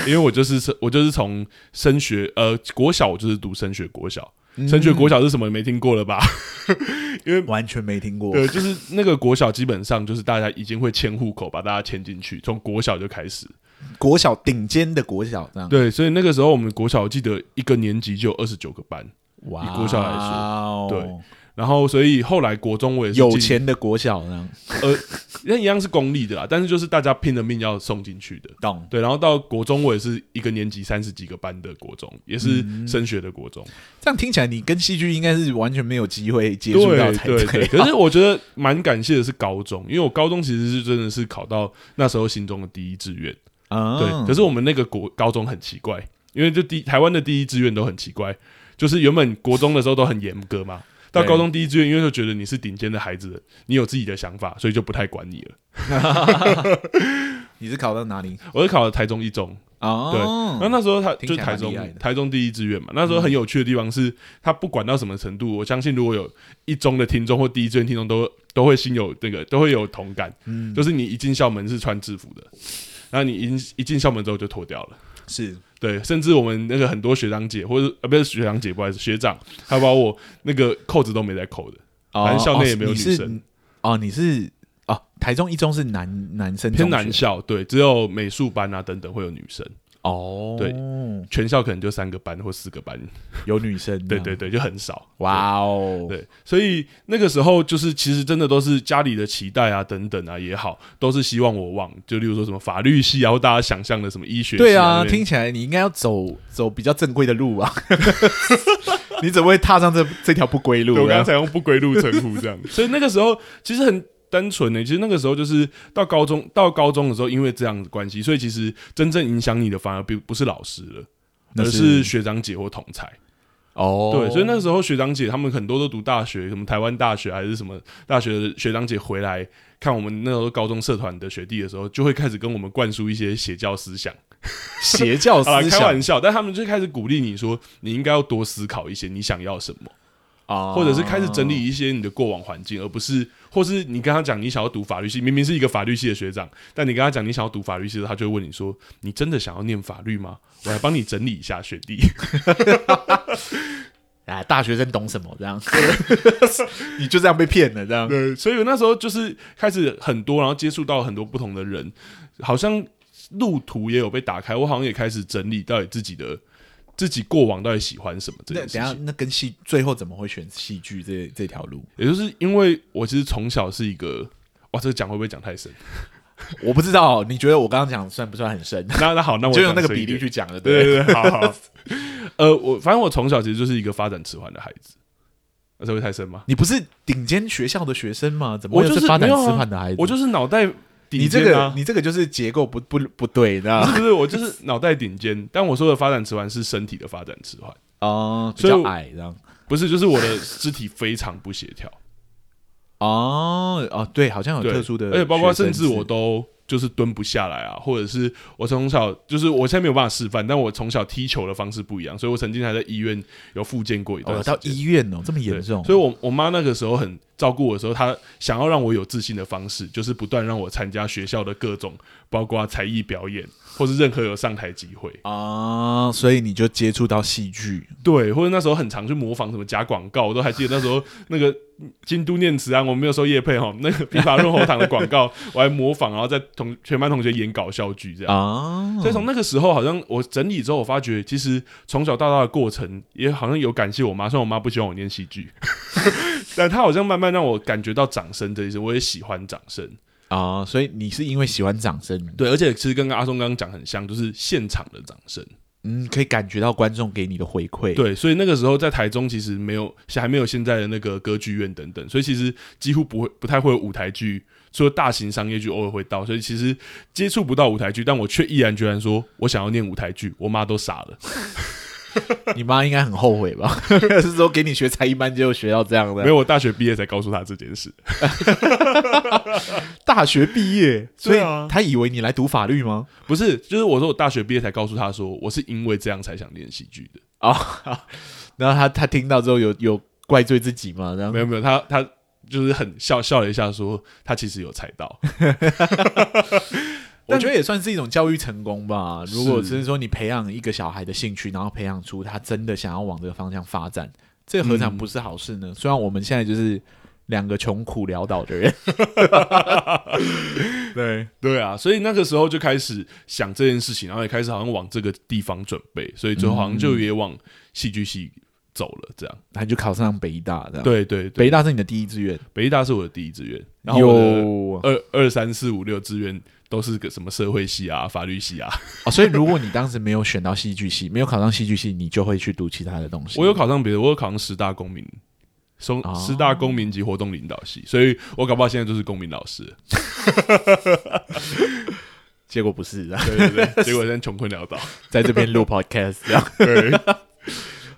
因为我就是我就是从升学呃国小我就是读升学国小。升学国小是什么？没听过了吧？因为完全没听过。对，就是那个国小基本上就是大家已经会迁户口，把大家迁进去，从国小就开始。国小顶尖的国小这样。对，所以那个时候我们国小我记得一个年级就有二十九个班，哇，以国小来说，对。然后，所以后来国中我也是有钱的国小这样，呃，那一样是公立的啦，但是就是大家拼了命要送进去的，懂？对，然后到国中我也是一个年级三十几个班的国中，也是升学的国中。嗯、这样听起来，你跟戏剧应该是完全没有机会接触到才对，对，对。可是我觉得蛮感谢的是高中，因为我高中其实是真的是考到那时候心中的第一志愿啊。对，可是我们那个国高中很奇怪，因为就第台湾的第一志愿都很奇怪，就是原本国中的时候都很严格嘛。到高中第一志愿，因为就觉得你是顶尖的孩子，你有自己的想法，所以就不太管你了。你是考到哪里？我是考了台中一中。哦，对。那那时候他就是台中，台中第一志愿嘛。那时候很有趣的地方是，他不管到什么程度，我相信如果有一中的听众或第一志愿听众，都都会心有那个，都会有同感。嗯，就是你一进校门是穿制服的，然后你一一进校门之后就脱掉了。是。对，甚至我们那个很多学长姐，或者呃不是学长姐，不好意思，学长，他把我那个扣子都没在扣的，反正校内也没有女生。哦，你是哦，台中一中是男男生偏男校，对，只有美术班啊等等会有女生。哦，对，全校可能就三个班或四个班有女生，对对对，就很少。哇哦，对，所以那个时候就是其实真的都是家里的期待啊，等等啊也好，都是希望我往就例如说什么法律系啊，或大家想象的什么医学系啊。对啊，听起来你应该要走走比较正规的路啊，你怎么会踏上这这条不归路？我刚才用不归路称呼这样，所以那个时候其实很。单纯的，其实那个时候就是到高中，到高中的时候，因为这样的关系，所以其实真正影响你的反而并不是老师了，而是学长姐或同才。哦，对，所以那时候学长姐他们很多都读大学，什么台湾大学还是什么大学的学长姐回来看我们那时候高中社团的学弟的时候，就会开始跟我们灌输一些邪教思想。邪教思想，开玩笑，但他们就开始鼓励你说，你应该要多思考一些，你想要什么。啊，或者是开始整理一些你的过往环境，而不是，或是你跟他讲你想要读法律系，明明是一个法律系的学长，但你跟他讲你想要读法律系的时候，他就会问你说：“你真的想要念法律吗？”我来帮你整理一下，学弟。哎，大学生懂什么？这样，你就这样被骗了，这样。对，所以我那时候就是开始很多，然后接触到很多不同的人，好像路途也有被打开，我好像也开始整理到底自己的。自己过往到底喜欢什么？这件事情。等下，那跟戏最后怎么会选戏剧这这条路？也就是因为我其实从小是一个，哇，这个讲会不会讲太深？我不知道，你觉得我刚刚讲算不算很深？那那好，那我就用那个比例去讲了。对对对，好好。呃，我反正我从小其实就是一个发展迟缓的孩子，那这会太深吗？你不是顶尖学校的学生吗？怎么会是发展迟缓的孩子？我就是脑袋。你这个，你这个就是结构不不不对，知道吗？是不是，我就是脑袋顶尖，但我说的发展迟缓是身体的发展迟缓哦，比较矮这样，不是，就是我的肢体非常不协调。哦哦，对，好像有特殊的，而且包括甚至我都。就是蹲不下来啊，或者是我从小就是我现在没有办法示范，但我从小踢球的方式不一样，所以我曾经还在医院有复健过一段時。哦，到医院哦，这么严重。所以我我妈那个时候很照顾我的时候，她想要让我有自信的方式，就是不断让我参加学校的各种，包括才艺表演，或是任何有上台机会啊。所以你就接触到戏剧，对，或者那时候很常去模仿什么假广告，我都还记得那时候那个。京都念慈庵，我没有收叶配哈。那个枇杷润喉糖的广告，我还模仿，然后在同全班同学演搞笑剧这样。啊，所以从那个时候，好像我整理之后，我发觉其实从小到大的过程，也好像有感谢我妈。虽然我妈不希望我念戏剧，但她好像慢慢让我感觉到掌声这一些，我也喜欢掌声啊。所以你是因为喜欢掌声，对，而且其实跟阿松刚刚讲很像，就是现场的掌声。嗯，可以感觉到观众给你的回馈。对，所以那个时候在台中其实没有，还没有现在的那个歌剧院等等，所以其实几乎不会，不太会有舞台剧，除了大型商业剧偶尔会到，所以其实接触不到舞台剧，但我却毅然决然说我想要念舞台剧，我妈都傻了。你妈应该很后悔吧？是说给你学才艺班就学到这样的？没有，我大学毕业才告诉他这件事。大学毕业，所以他以为你来读法律吗？不是，就是我说我大学毕业才告诉他说，我是因为这样才想练戏剧的啊、哦。然后他他听到之后有有怪罪自己吗？然后没有没有，他他就是很笑笑了一下，说他其实有猜到。我觉得也算是一种教育成功吧。如果只是说你培养一个小孩的兴趣，然后培养出他真的想要往这个方向发展，这何尝不是好事呢？嗯、虽然我们现在就是两个穷苦潦倒的人。对对啊，所以那个时候就开始想这件事情，然后也开始好像往这个地方准备，所以最后好像就也往戏剧系走了。这样，他就考上北艺大，这样。对对对，北艺大是你的第一志愿，北艺大是我的第一志愿。然后二二三四五六志愿都是个什么社会系啊、法律系啊。哦，所以如果你当时没有选到戏剧系，没有考上戏剧系，你就会去读其他的东西。我有考上别的，我有考上十大公民。松师大公民及活动领导系，所以我搞不好现在就是公民老师，结果不是，对对对，结果现在穷困潦倒，在这边录 podcast 这样。对，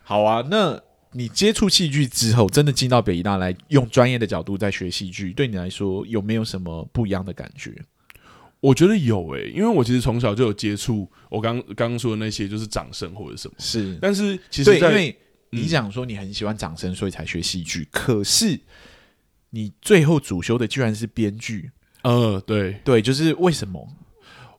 好啊，那你接触戏剧之后，真的进到北艺大来，用专业的角度在学戏剧，对你来说有没有什么不一样的感觉？我觉得有诶、欸，因为我其实从小就有接触我刚刚刚说的那些，就是掌声或者什么，是，但是其实，因为。你讲说你很喜欢掌声，所以才学戏剧。可是你最后主修的居然是编剧。呃，对对，就是为什么？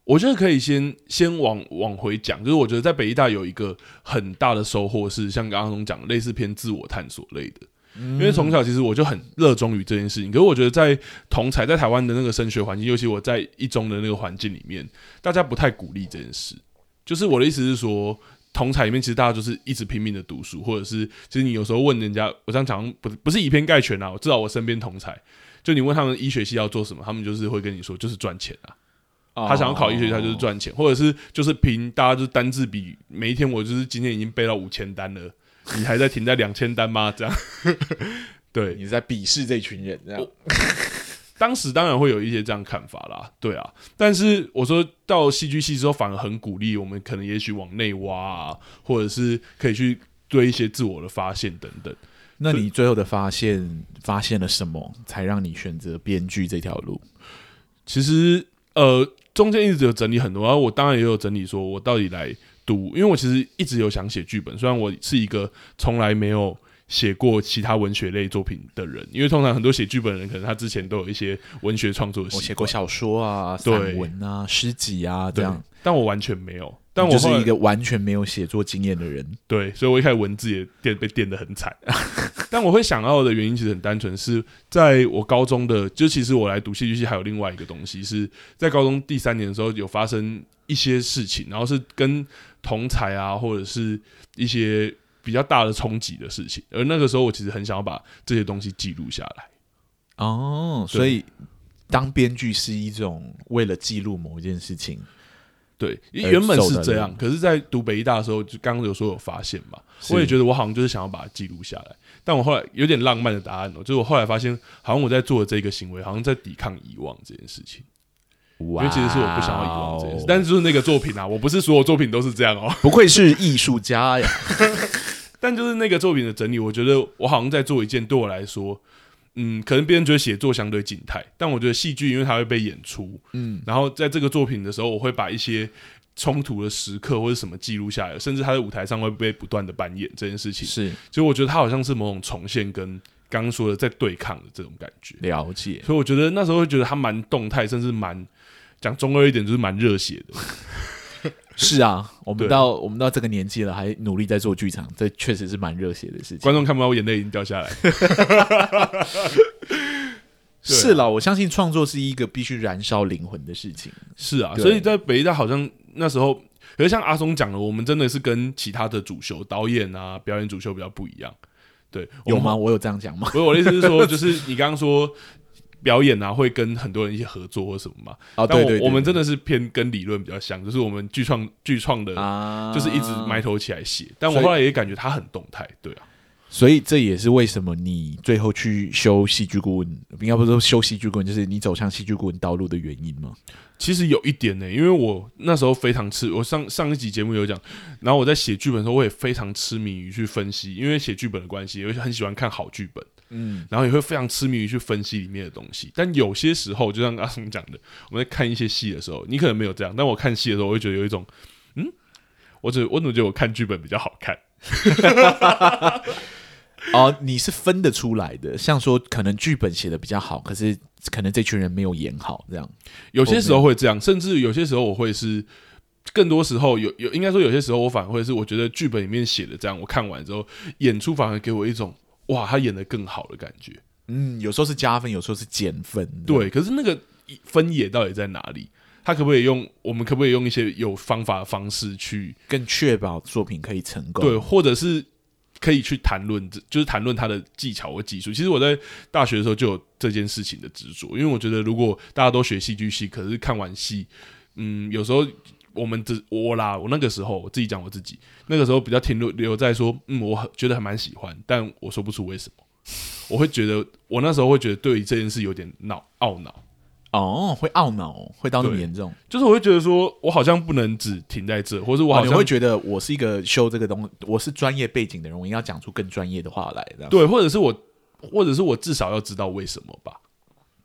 我觉得可以先先往往回讲，就是我觉得在北艺大有一个很大的收获是，像刚刚讲类似偏自我探索类的。嗯、因为从小其实我就很热衷于这件事情。可是我觉得在同才在台湾的那个升学环境，尤其我在一中的那个环境里面，大家不太鼓励这件事。就是我的意思是说。同才里面，其实大家就是一直拼命的读书，或者是其实你有时候问人家，我这样讲不不是以偏概全啊。我知道我身边同才，就你问他们医学系要做什么，他们就是会跟你说就是赚钱啊。他想要考医学系，他就是赚钱，或者是就是凭大家就是单字比，每一天我就是今天已经背到五千单了，你还在停在两千单吗？这样，对，你在鄙视这群人这样。当时当然会有一些这样看法啦，对啊，但是我说到戏剧系之后，反而很鼓励我们，可能也许往内挖啊，或者是可以去做一些自我的发现等等。那你最后的发现发现了什么，才让你选择编剧这条路？其实呃，中间一直有整理很多，然后我当然也有整理，说我到底来读，因为我其实一直有想写剧本，虽然我是一个从来没有。写过其他文学类作品的人，因为通常很多写剧本的人，可能他之前都有一些文学创作的。我写过小说啊、散文啊、诗集啊这样，但我完全没有。但我就是一个完全没有写作经验的人。对，所以我一开始文字也电被电得很惨。但我会想到的原因其实很单纯，是在我高中的，就其实我来读戏剧系还有另外一个东西，是在高中第三年的时候有发生一些事情，然后是跟同才啊或者是一些。比较大的冲击的事情，而那个时候我其实很想要把这些东西记录下来。哦，所以当编剧是一种为了记录某一件事情。对，原本是这样，可是，在读北医大的时候，就刚刚有说有发现嘛，我也觉得我好像就是想要把它记录下来。但我后来有点浪漫的答案哦，就是我后来发现，好像我在做的这个行为，好像在抵抗遗忘这件事情。哇，因为其实是我不想要遗忘这件事，但是就是那个作品啊，我不是所有作品都是这样哦，不愧是艺术家呀。但就是那个作品的整理，我觉得我好像在做一件对我来说，嗯，可能别人觉得写作相对静态，但我觉得戏剧因为它会被演出，嗯，然后在这个作品的时候，我会把一些冲突的时刻或者什么记录下来，甚至他在舞台上会被不断的扮演这件事情，是，所以我觉得它好像是某种重现跟刚刚说的在对抗的这种感觉，了解。所以我觉得那时候会觉得他蛮动态，甚至蛮讲中二一点，就是蛮热血的。是啊，我们到我们到这个年纪了，还努力在做剧场，这确实是蛮热血的事情。观众看不到我眼泪已经掉下来。是啦，我相信创作是一个必须燃烧灵魂的事情。是啊，所以在北艺大好像那时候，可是像阿松讲的，我们真的是跟其他的主修导演啊、表演主修比较不一样。对，有吗？我有这样讲吗？不是，我的意思是说，就是你刚刚说。表演啊，会跟很多人一起合作或什么嘛？哦，对对，我们真的是偏跟理论比较像，就是我们剧创剧创的，就是一直埋头起来写。但我后来也感觉它很动态，对啊。所以这也是为什么你最后去修戏剧顾问，应该不是说修戏剧顾问，就是你走向戏剧顾问道路的原因吗？其实有一点呢、欸，因为我那时候非常痴，我上上一集节目有讲，然后我在写剧本的时候，我也非常痴迷于去分析，因为写剧本的关系，我很喜欢看好剧本，嗯，然后也会非常痴迷于去分析里面的东西。但有些时候，就像阿松讲的，我们在看一些戏的时候，你可能没有这样，但我看戏的时候，我会觉得有一种，嗯，我只我怎么觉得我看剧本比较好看？哦，你是分得出来的，像说可能剧本写的比较好，可是可能这群人没有演好，这样有些时候会这样，甚至有些时候我会是，更多时候有有应该说有些时候我反而会是，我觉得剧本里面写的这样，我看完之后演出反而给我一种哇，他演的更好的感觉。嗯，有时候是加分，有时候是减分。对，可是那个分野到底在哪里？他可不可以用？我们可不可以用一些有方法的方式去更确保作品可以成功？对，或者是可以去谈论，就是谈论他的技巧和技术。其实我在大学的时候就有这件事情的执着，因为我觉得如果大家都学戏剧系，可是看完戏，嗯，有时候我们只我啦，我那个时候我自己讲我自己，那个时候比较停留留在说，嗯，我很觉得还蛮喜欢，但我说不出为什么。我会觉得我那时候会觉得对于这件事有点恼懊恼。哦，会懊恼，会到那么严重，就是我会觉得说，我好像不能只停在这，或者我好像、哦、会觉得我是一个修这个东西，我是专业背景的人，我应该讲出更专业的话来，对，或者是我，或者是我至少要知道为什么吧。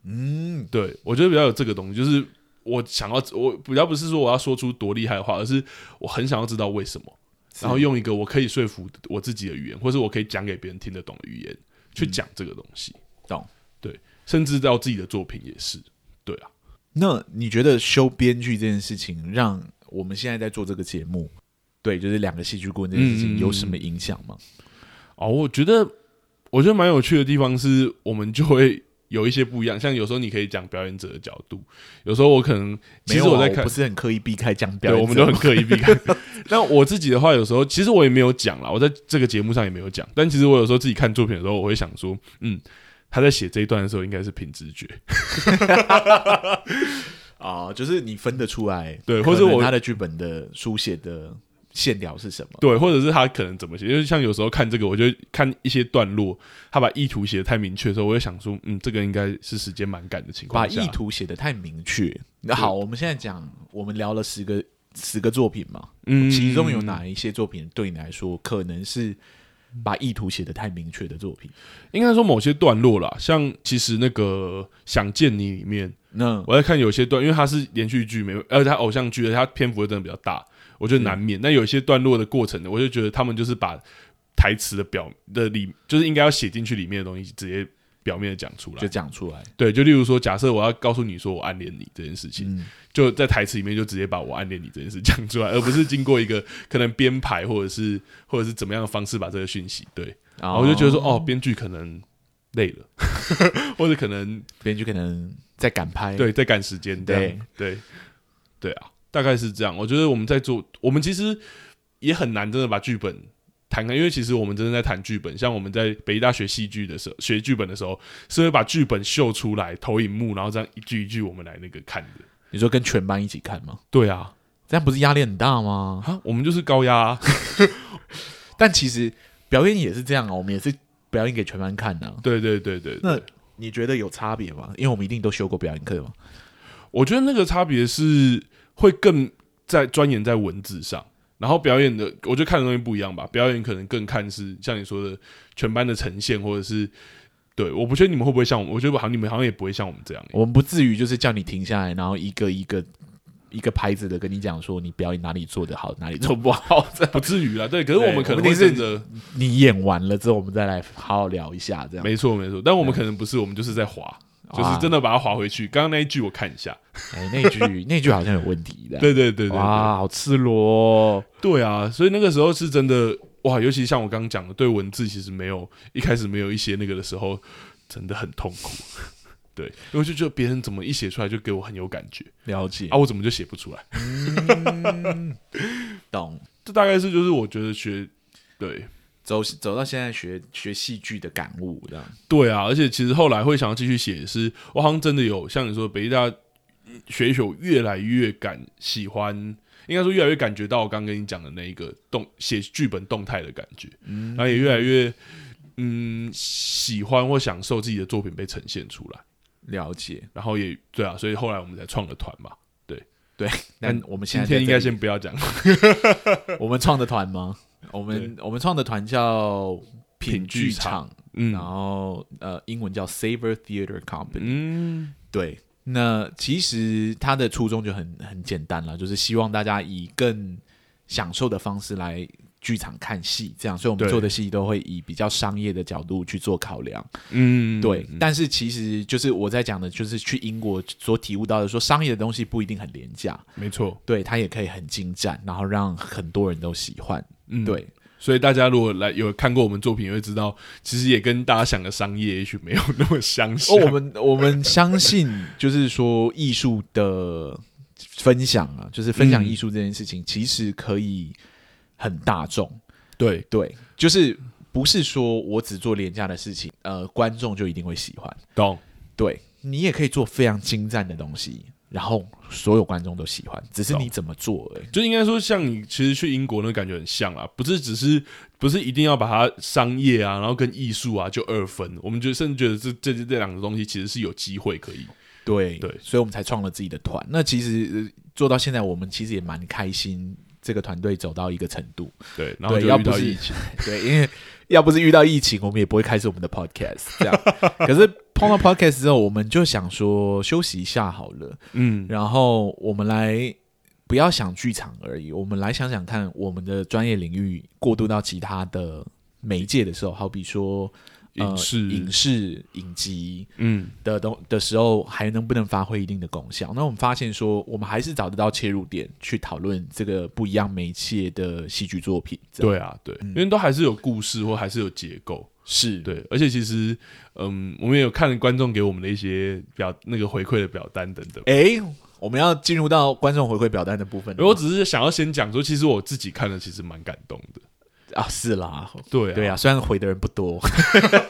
嗯，对，我觉得比较有这个东西，就是我想要，我比较不是说我要说出多厉害的话，而是我很想要知道为什么，然后用一个我可以说服我自己的语言，或是我可以讲给别人听得懂的语言去讲这个东西，懂？对，甚至到自己的作品也是。对啊，那你觉得修编剧这件事情，让我们现在在做这个节目，对，就是两个戏剧顾问这件事情有什么影响吗？嗯、哦，我觉得，我觉得蛮有趣的地方是，我们就会有一些不一样。像有时候你可以讲表演者的角度，有时候我可能其实我在看，啊、不是很刻意避开讲表演者，我们都很刻意避开。那我自己的话，有时候其实我也没有讲啦，我在这个节目上也没有讲。但其实我有时候自己看作品的时候，我会想说，嗯。他在写这一段的时候，应该是凭直觉。啊，就是你分得出来，对，或者我他的剧本的书写的线条是什么，对，或者是他可能怎么写，就是像有时候看这个，我就看一些段落，他把意图写的太明确的时候，我会想说，嗯，这个应该是时间蛮赶的情况，把意图写的太明确。那好，我们现在讲，我们聊了十个十个作品嘛，嗯，其中有哪一些作品对你来说可能是？把意图写得太明确的作品，应该说某些段落啦，像其实那个《想见你》里面，那我在看有些段，因为它是连续剧，没有，而且它偶像剧的，它篇幅真的比较大，我觉得难免。那有一些段落的过程呢，我就觉得他们就是把台词的表的里，就是应该要写进去里面的东西，直接。表面的讲出来，就讲出来。对，就例如说，假设我要告诉你说我暗恋你这件事情，嗯、就在台词里面就直接把我暗恋你这件事讲出来，而不是经过一个可能编排或者是或者是怎么样的方式把这个讯息。对，然后我就觉得说，哦，编剧可能累了，或者可能编剧可能在赶拍，对，在赶时间。对，对，对啊，大概是这样。我觉得我们在做，我们其实也很难真的把剧本。谈，因为其实我们真的在谈剧本，像我们在北艺大学戏剧的时候，学剧本的时候，是会把剧本秀出来投影幕，然后这样一句一句我们来那个看的。你说跟全班一起看吗？对啊，这样不是压力很大吗？啊，我们就是高压啊。但其实表演也是这样啊，我们也是表演给全班看的啊。对对对对，那你觉得有差别吗？因为我们一定都修过表演课嘛。我觉得那个差别是会更在钻研在文字上。然后表演的，我觉得看的东西不一样吧。表演可能更看是像你说的全班的呈现，或者是对。我不确定你们会不会像我们，我觉得好像你们好像也不会像我们这样。我们不至于就是叫你停下来，然后一个一个一个拍子的跟你讲说你表演哪里做得好，哪里做不好，这不至于啦。对，可是我们可能会是你演完了之后，我们再来好好聊一下，这样。没错没错，但我们可能不是，我们就是在滑。就是真的把它划回去。刚刚那一句我看一下，哎，那句那句好像有问题的。对对对对，哇，好赤裸。对啊，所以那个时候是真的哇，尤其像我刚刚讲的，对文字其实没有一开始没有一些那个的时候，真的很痛苦。对，因为就觉得别人怎么一写出来就给我很有感觉，了解啊，我怎么就写不出来？懂。这大概是就是我觉得学对。走走到现在学学戏剧的感悟，这样。对啊，而且其实后来会想要继续写，是我好像真的有像你说，北艺大学一宿越来越感喜欢，应该说越来越感觉到我刚跟你讲的那一个动写剧本动态的感觉，嗯，然后也越来越嗯喜欢或享受自己的作品被呈现出来，了解，然后也对啊，所以后来我们才创了团嘛，对。对，但我们现在今天应该先不要讲，我们创的团吗？我们我们创的团叫品剧场，嗯，然后呃，英文叫 Savor Theater Company，嗯，对。那其实它的初衷就很很简单了，就是希望大家以更享受的方式来剧场看戏，这样。所以我们做的戏都会以比较商业的角度去做考量，嗯，对。但是其实就是我在讲的，就是去英国所体悟到的，说商业的东西不一定很廉价，没错，对，它也可以很精湛，然后让很多人都喜欢。嗯，对，所以大家如果来有看过我们作品，也会知道其实也跟大家想的商业也许没有那么相像。哦，我们我们相信，就是说艺术的分享啊，就是分享艺术这件事情，嗯、其实可以很大众。对对，就是不是说我只做廉价的事情，呃，观众就一定会喜欢。懂？对，你也可以做非常精湛的东西。然后所有观众都喜欢，只是你怎么做而已。就应该说，像你其实去英国那感觉很像啊，不是只是不是一定要把它商业啊，然后跟艺术啊就二分。我们就甚至觉得这这这两个东西其实是有机会可以。对对，所以我们才创了自己的团。那其实做到现在，我们其实也蛮开心，这个团队走到一个程度。对，然后就遇到疫情。对，因为要不是遇到疫情，我们也不会开始我们的 podcast 这样。可是。碰到 podcast 之后，我们就想说休息一下好了，嗯，然后我们来不要想剧场而已，我们来想想看，我们的专业领域过渡到其他的媒介的时候，好比说影视、呃、影视、影集，嗯的东的时候，还能不能发挥一定的功效？那我们发现说，我们还是找得到切入点去讨论这个不一样媒介的戏剧作品。对啊，对，嗯、因为都还是有故事或还是有结构。是对，而且其实，嗯，我们也有看观众给我们的一些表那个回馈的表单等等。哎，我们要进入到观众回馈表单的部分。我只是想要先讲说，其实我自己看了，其实蛮感动的啊。是啦，对啊对啊，虽然回的人不多。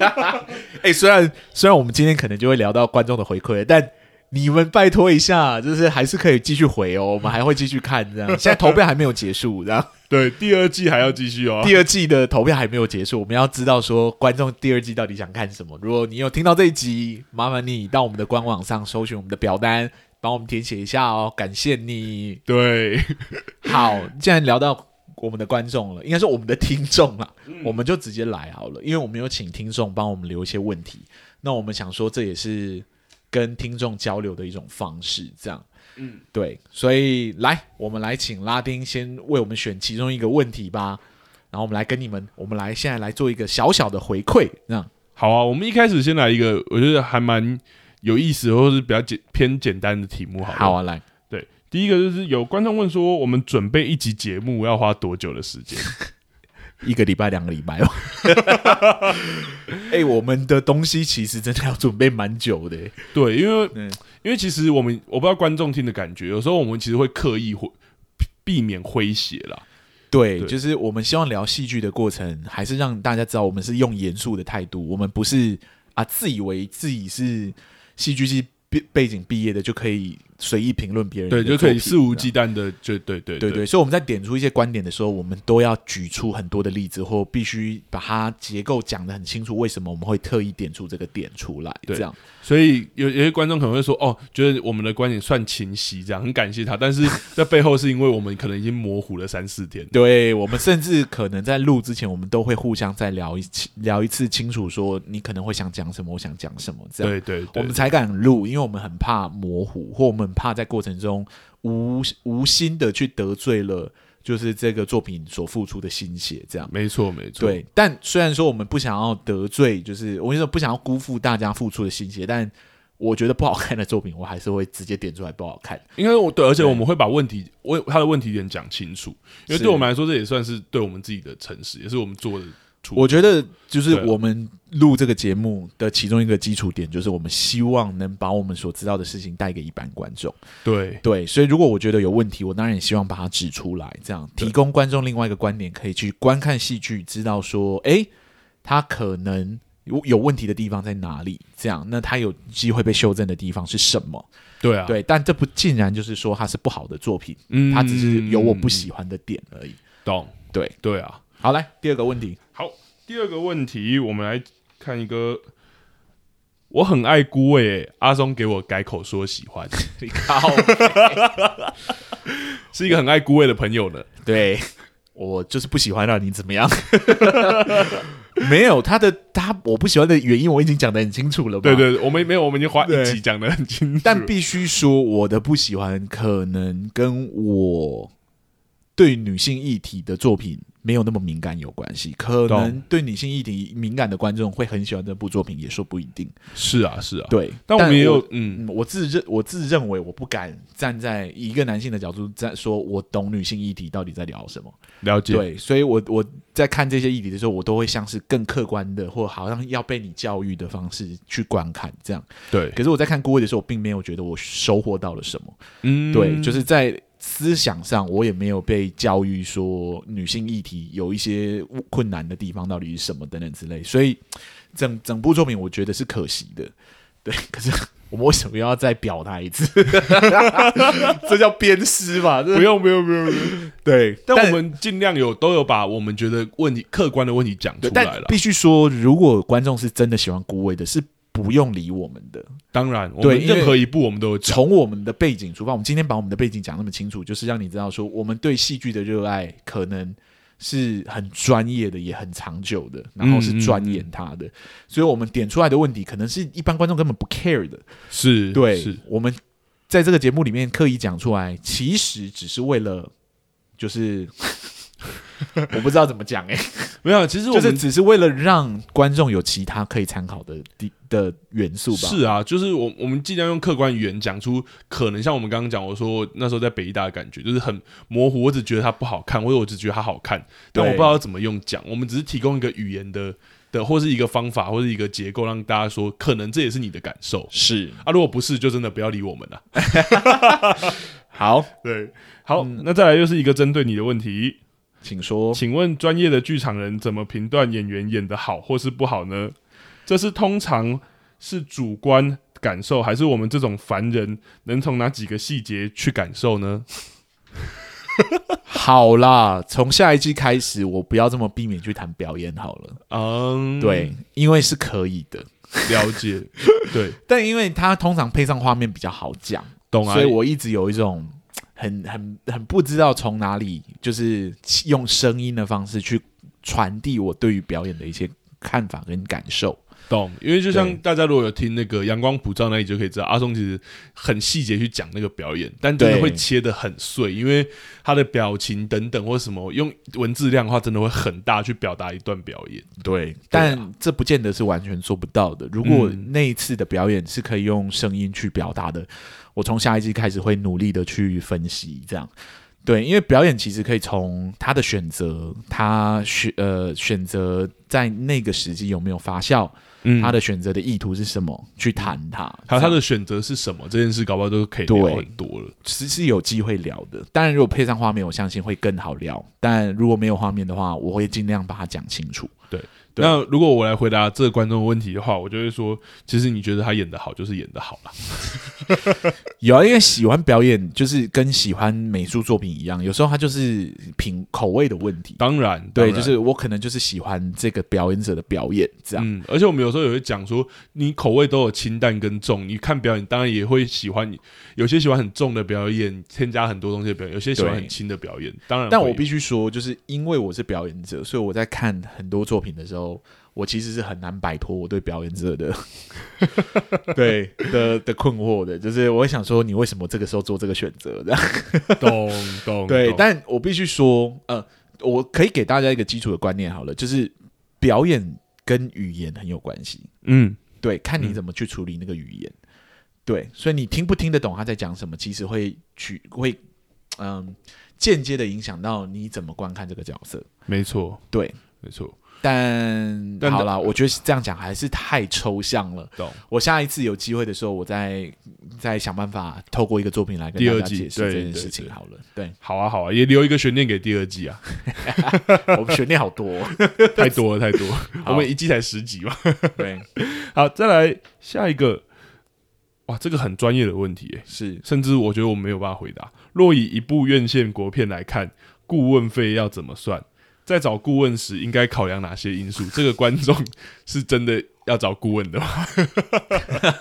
哎，虽然虽然我们今天可能就会聊到观众的回馈，但。你们拜托一下，就是还是可以继续回哦，我们还会继续看这样。现在投票还没有结束，这样。对，第二季还要继续哦。第二季的投票还没有结束，我们要知道说观众第二季到底想看什么。如果你有听到这一集，麻烦你到我们的官网上搜寻我们的表单，帮我们填写一下哦，感谢你。对，好，既然聊到我们的观众了，应该是我们的听众了，嗯，我们就直接来好了，因为我们有请听众帮我们留一些问题，那我们想说这也是。跟听众交流的一种方式，这样，嗯，对，所以来，我们来请拉丁先为我们选其中一个问题吧，然后我们来跟你们，我们来现在来做一个小小的回馈，这样，好啊，我们一开始先来一个，我觉得还蛮有意思，或者是比较简偏简单的题目，好，好啊，来，对，第一个就是有观众问说，我们准备一集节目要花多久的时间？一个礼拜、两个礼拜哦。哎、欸，我们的东西其实真的要准备蛮久的。对，因为、嗯、因为其实我们我不知道观众听的感觉，有时候我们其实会刻意会避免诙谐啦。对，对，就是我们希望聊戏剧的过程，还是让大家知道我们是用严肃的态度，我们不是啊自以为自己是戏剧系背背景毕业的就可以。随意评论别人，对，就可以肆无忌惮的，就对对对对。所以我们在点出一些观点的时候，我们都要举出很多的例子，或必须把它结构讲得很清楚。为什么我们会特意点出这个点出来？这样，所以有有些观众可能会说：“哦，觉得我们的观点算清晰，这样很感谢他。”但是在背后是因为我们可能已经模糊了三四天。对，我们甚至可能在录之前，我们都会互相再聊一次，聊一次清楚，说你可能会想讲什么，我想讲什么，这样对对，对，我们才敢录，因为我们很怕模糊，或我们很怕在过程中。无无心的去得罪了，就是这个作品所付出的心血，这样没错没错。对，但虽然说我们不想要得罪，就是我跟你说不想要辜负大家付出的心血，但我觉得不好看的作品，我还是会直接点出来不好看。因为我对，而且我们会把问题问他的问题点讲清楚，因为对我们来说，这也算是对我们自己的诚实，也是我们做的。我觉得就是我们录这个节目的其中一个基础点，就是我们希望能把我们所知道的事情带给一般观众。对对，所以如果我觉得有问题，我当然也希望把它指出来，这样提供观众另外一个观点，可以去观看戏剧，知道说，哎，他可能有有问题的地方在哪里？这样，那他有机会被修正的地方是什么？对啊，对，但这不竟然就是说它是不好的作品，嗯，它只是有我不喜欢的点而已。懂？对对啊。好，来第二个问题。好，第二个问题，我们来看一个。我很爱孤味，阿松给我改口说喜欢，你 靠，是一个很爱孤味的朋友呢。对，我就是不喜欢让你怎么样？没有他的他我不喜欢的原因，我已经讲的很清楚了。对对，我们没有，我们已经花一集讲的很清楚。但必须说，我的不喜欢可能跟我对女性议题的作品。没有那么敏感有关系，可能对女性议题敏感的观众会很喜欢这部作品，也说不一定。是啊，是啊，对。但我们也有，嗯，我自认我自认为我不敢站在一个男性的角度在说，我懂女性议题到底在聊什么。了解。对，所以我我在看这些议题的时候，我都会像是更客观的，或好像要被你教育的方式去观看这样。对。可是我在看顾问的时候，我并没有觉得我收获到了什么。嗯，对，就是在思想上，我也没有被教育说女性议题有一些困难的地方到底是什么等等之类。所以整整部作品，我觉得是可惜的。对，可是。我们为什么要再表达一次？这叫鞭尸吧？不用，不用，不用。对，但我们尽量有都有把我们觉得问题客观的问题讲出来了。必须说，如果观众是真的喜欢顾伟的，是不用理我们的。当然，对，任何一步我们都有从我们的背景出发。我们今天把我们的背景讲那么清楚，就是让你知道说，我们对戏剧的热爱可能。是很专业的，也很长久的，然后是钻研它的，嗯嗯嗯，所以我们点出来的问题，可能是一般观众根本不 care 的，是对，是我们在这个节目里面刻意讲出来，其实只是为了，就是。我不知道怎么讲哎、欸，没有，其实我们就是只是为了让观众有其他可以参考的的元素吧。是啊，就是我我们尽量用客观语言讲出可能像我们刚刚讲，我说那时候在北艺大的感觉就是很模糊，我只觉得它不好看，或者我只觉得它好看，但我不知道怎么用讲。我们只是提供一个语言的的，或是一个方法，或是一个结构，让大家说可能这也是你的感受。是啊，如果不是，就真的不要理我们了。好，对，好，嗯、那再来又是一个针对你的问题。请说，请问专业的剧场人怎么评断演员演得好或是不好呢？这是通常是主观感受，还是我们这种凡人能从哪几个细节去感受呢？好啦，从下一季开始，我不要这么避免去谈表演好了。嗯，对，因为是可以的，了解。对，但因为它通常配上画面比较好讲，懂啊？所以我一直有一种。很很很不知道从哪里，就是用声音的方式去传递我对于表演的一些看法跟感受。懂，因为就像大家如果有听那个阳光普照那里，就可以知道阿松其实很细节去讲那个表演，但真的会切的很碎，因为他的表情等等或什么用文字量的话，真的会很大去表达一段表演。对，但这不见得是完全做不到的。如果那一次的表演是可以用声音去表达的。嗯我从下一季开始会努力的去分析，这样对，因为表演其实可以从他的选择，他选呃选择在那个时机有没有发酵，嗯，他的选择的意图是什么，去谈他，还有他的选择是什么，这件事搞不好都可以聊很多了，其实是有机会聊的。当然，如果配上画面，我相信会更好聊。但如果没有画面的话，我会尽量把它讲清楚。对。那如果我来回答这个观众的问题的话，我就会说，其实你觉得他演的好，就是演的好了。有啊，因为喜欢表演，就是跟喜欢美术作品一样，有时候他就是品口味的问题。当然，对，就是我可能就是喜欢这个表演者的表演这样。嗯，而且我们有时候也会讲说，你口味都有清淡跟重，你看表演当然也会喜欢，有些喜欢很重的表演，添加很多东西的表演，有些喜欢很轻的表演。当然，但我必须说，就是因为我是表演者，所以我在看很多作品的时候。我其实是很难摆脱我对表演者的对的的困惑的，就是我会想说，你为什么这个时候做这个选择？这样 懂懂对，懂但我必须说，呃，我可以给大家一个基础的观念好了，就是表演跟语言很有关系。嗯，对，看你怎么去处理那个语言。嗯、对，所以你听不听得懂他在讲什么，其实会去会嗯间接的影响到你怎么观看这个角色。没错，对，没错。但，但好啦，我觉得这样讲还是太抽象了。懂。我下一次有机会的时候，我再再想办法透过一个作品来跟大家解释这件事情。好了，对，好啊，好啊，也留一个悬念给第二季啊。我们悬念好多，太多了，太多。我们一季才十集嘛。对，好，再来下一个。哇，这个很专业的问题，是，甚至我觉得我们没有办法回答。若以一部院线国片来看，顾问费要怎么算？在找顾问时，应该考量哪些因素？这个观众是真的要找顾问的吗？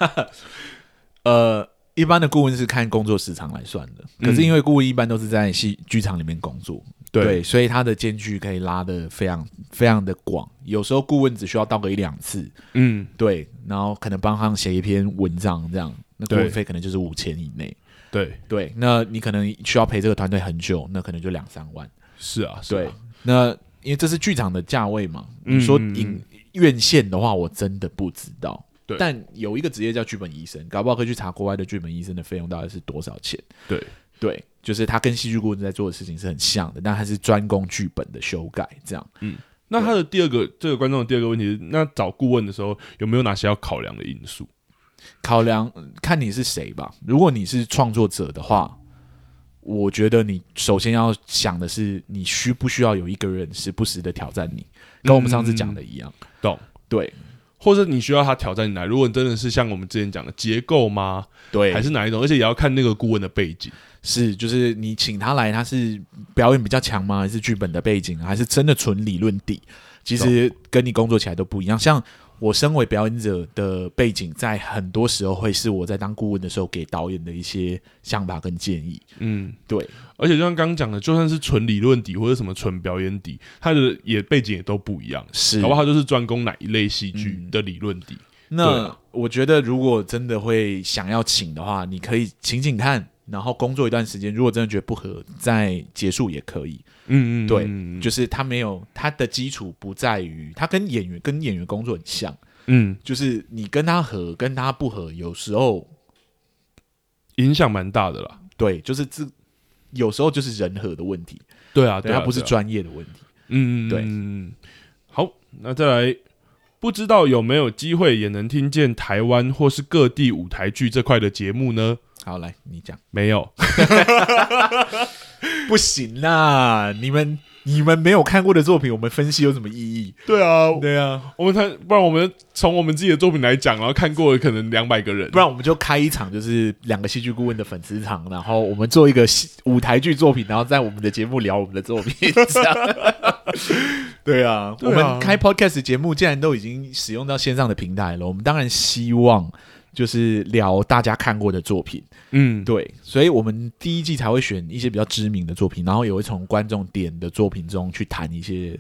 呃，一般的顾问是看工作时长来算的，可是因为顾问一般都是在戏剧场里面工作，对，对，所以他的间距可以拉的非常非常的广。有时候顾问只需要到个一两次，嗯，对，然后可能帮他写一篇文章，这样，那顾问费可能就是五千以内。对对，那你可能需要陪这个团队很久，那可能就两三万。是啊，是啊，对。那因为这是剧场的价位嘛，你说影院线的话，我真的不知道。对，但有一个职业叫剧本医生，搞不好可以去查国外的剧本医生的费用大概是多少钱。对，对，就是他跟戏剧顾问在做的事情是很像的，但他是专攻剧本的修改，这样。嗯，那他的第二个这个观众的第二个问题是，那找顾问的时候有没有哪些要考量的因素？考量看你是谁吧。如果你是创作者的话，我觉得你首先要想的是，你需不需要有一个人时不时的挑战你，跟我们上次讲的一样。嗯、懂？对。或者你需要他挑战你来，如果你真的是像我们之前讲的结构吗？对，还是哪一种？而且也要看那个顾问的背景，是就是你请他来，他是表演比较强吗？还是剧本的背景，还是真的纯理论底？其实跟你工作起来都不一样。像我身为表演者的背景，在很多时候会是我在当顾问的时候给导演的一些想法跟建议。嗯，对。而且就像刚刚讲的，就算是纯理论底或者什么纯表演底，他的也背景也都不一样。是，好不好他就是专攻哪一类戏剧的理论底。嗯、那我觉得，如果真的会想要请的话，你可以请请看，然后工作一段时间，如果真的觉得不合，再结束也可以。嗯嗯，对，就是他没有他的基础不在于他跟演员跟演员工作很像，嗯，就是你跟他合跟他不合，有时候影响蛮大的啦。对，就是这有时候就是人和的问题。对啊，对，他不是专业的问题。嗯嗯，对。好，那再来，不知道有没有机会也能听见台湾或是各地舞台剧这块的节目呢？好，来你讲，没有。不行啦！你们你们没有看过的作品，我们分析有什么意义？对啊，对啊，我们看，不然我们从我们自己的作品来讲，然后看过的可能两百个人，不然我们就开一场，就是两个戏剧顾问的粉丝场，然后我们做一个舞台剧作品，然后在我们的节目聊我们的作品。这样 对啊，我们开 podcast 节目，既然都已经使用到线上的平台了，我们当然希望。就是聊大家看过的作品，嗯，对，所以我们第一季才会选一些比较知名的作品，然后也会从观众点的作品中去谈一些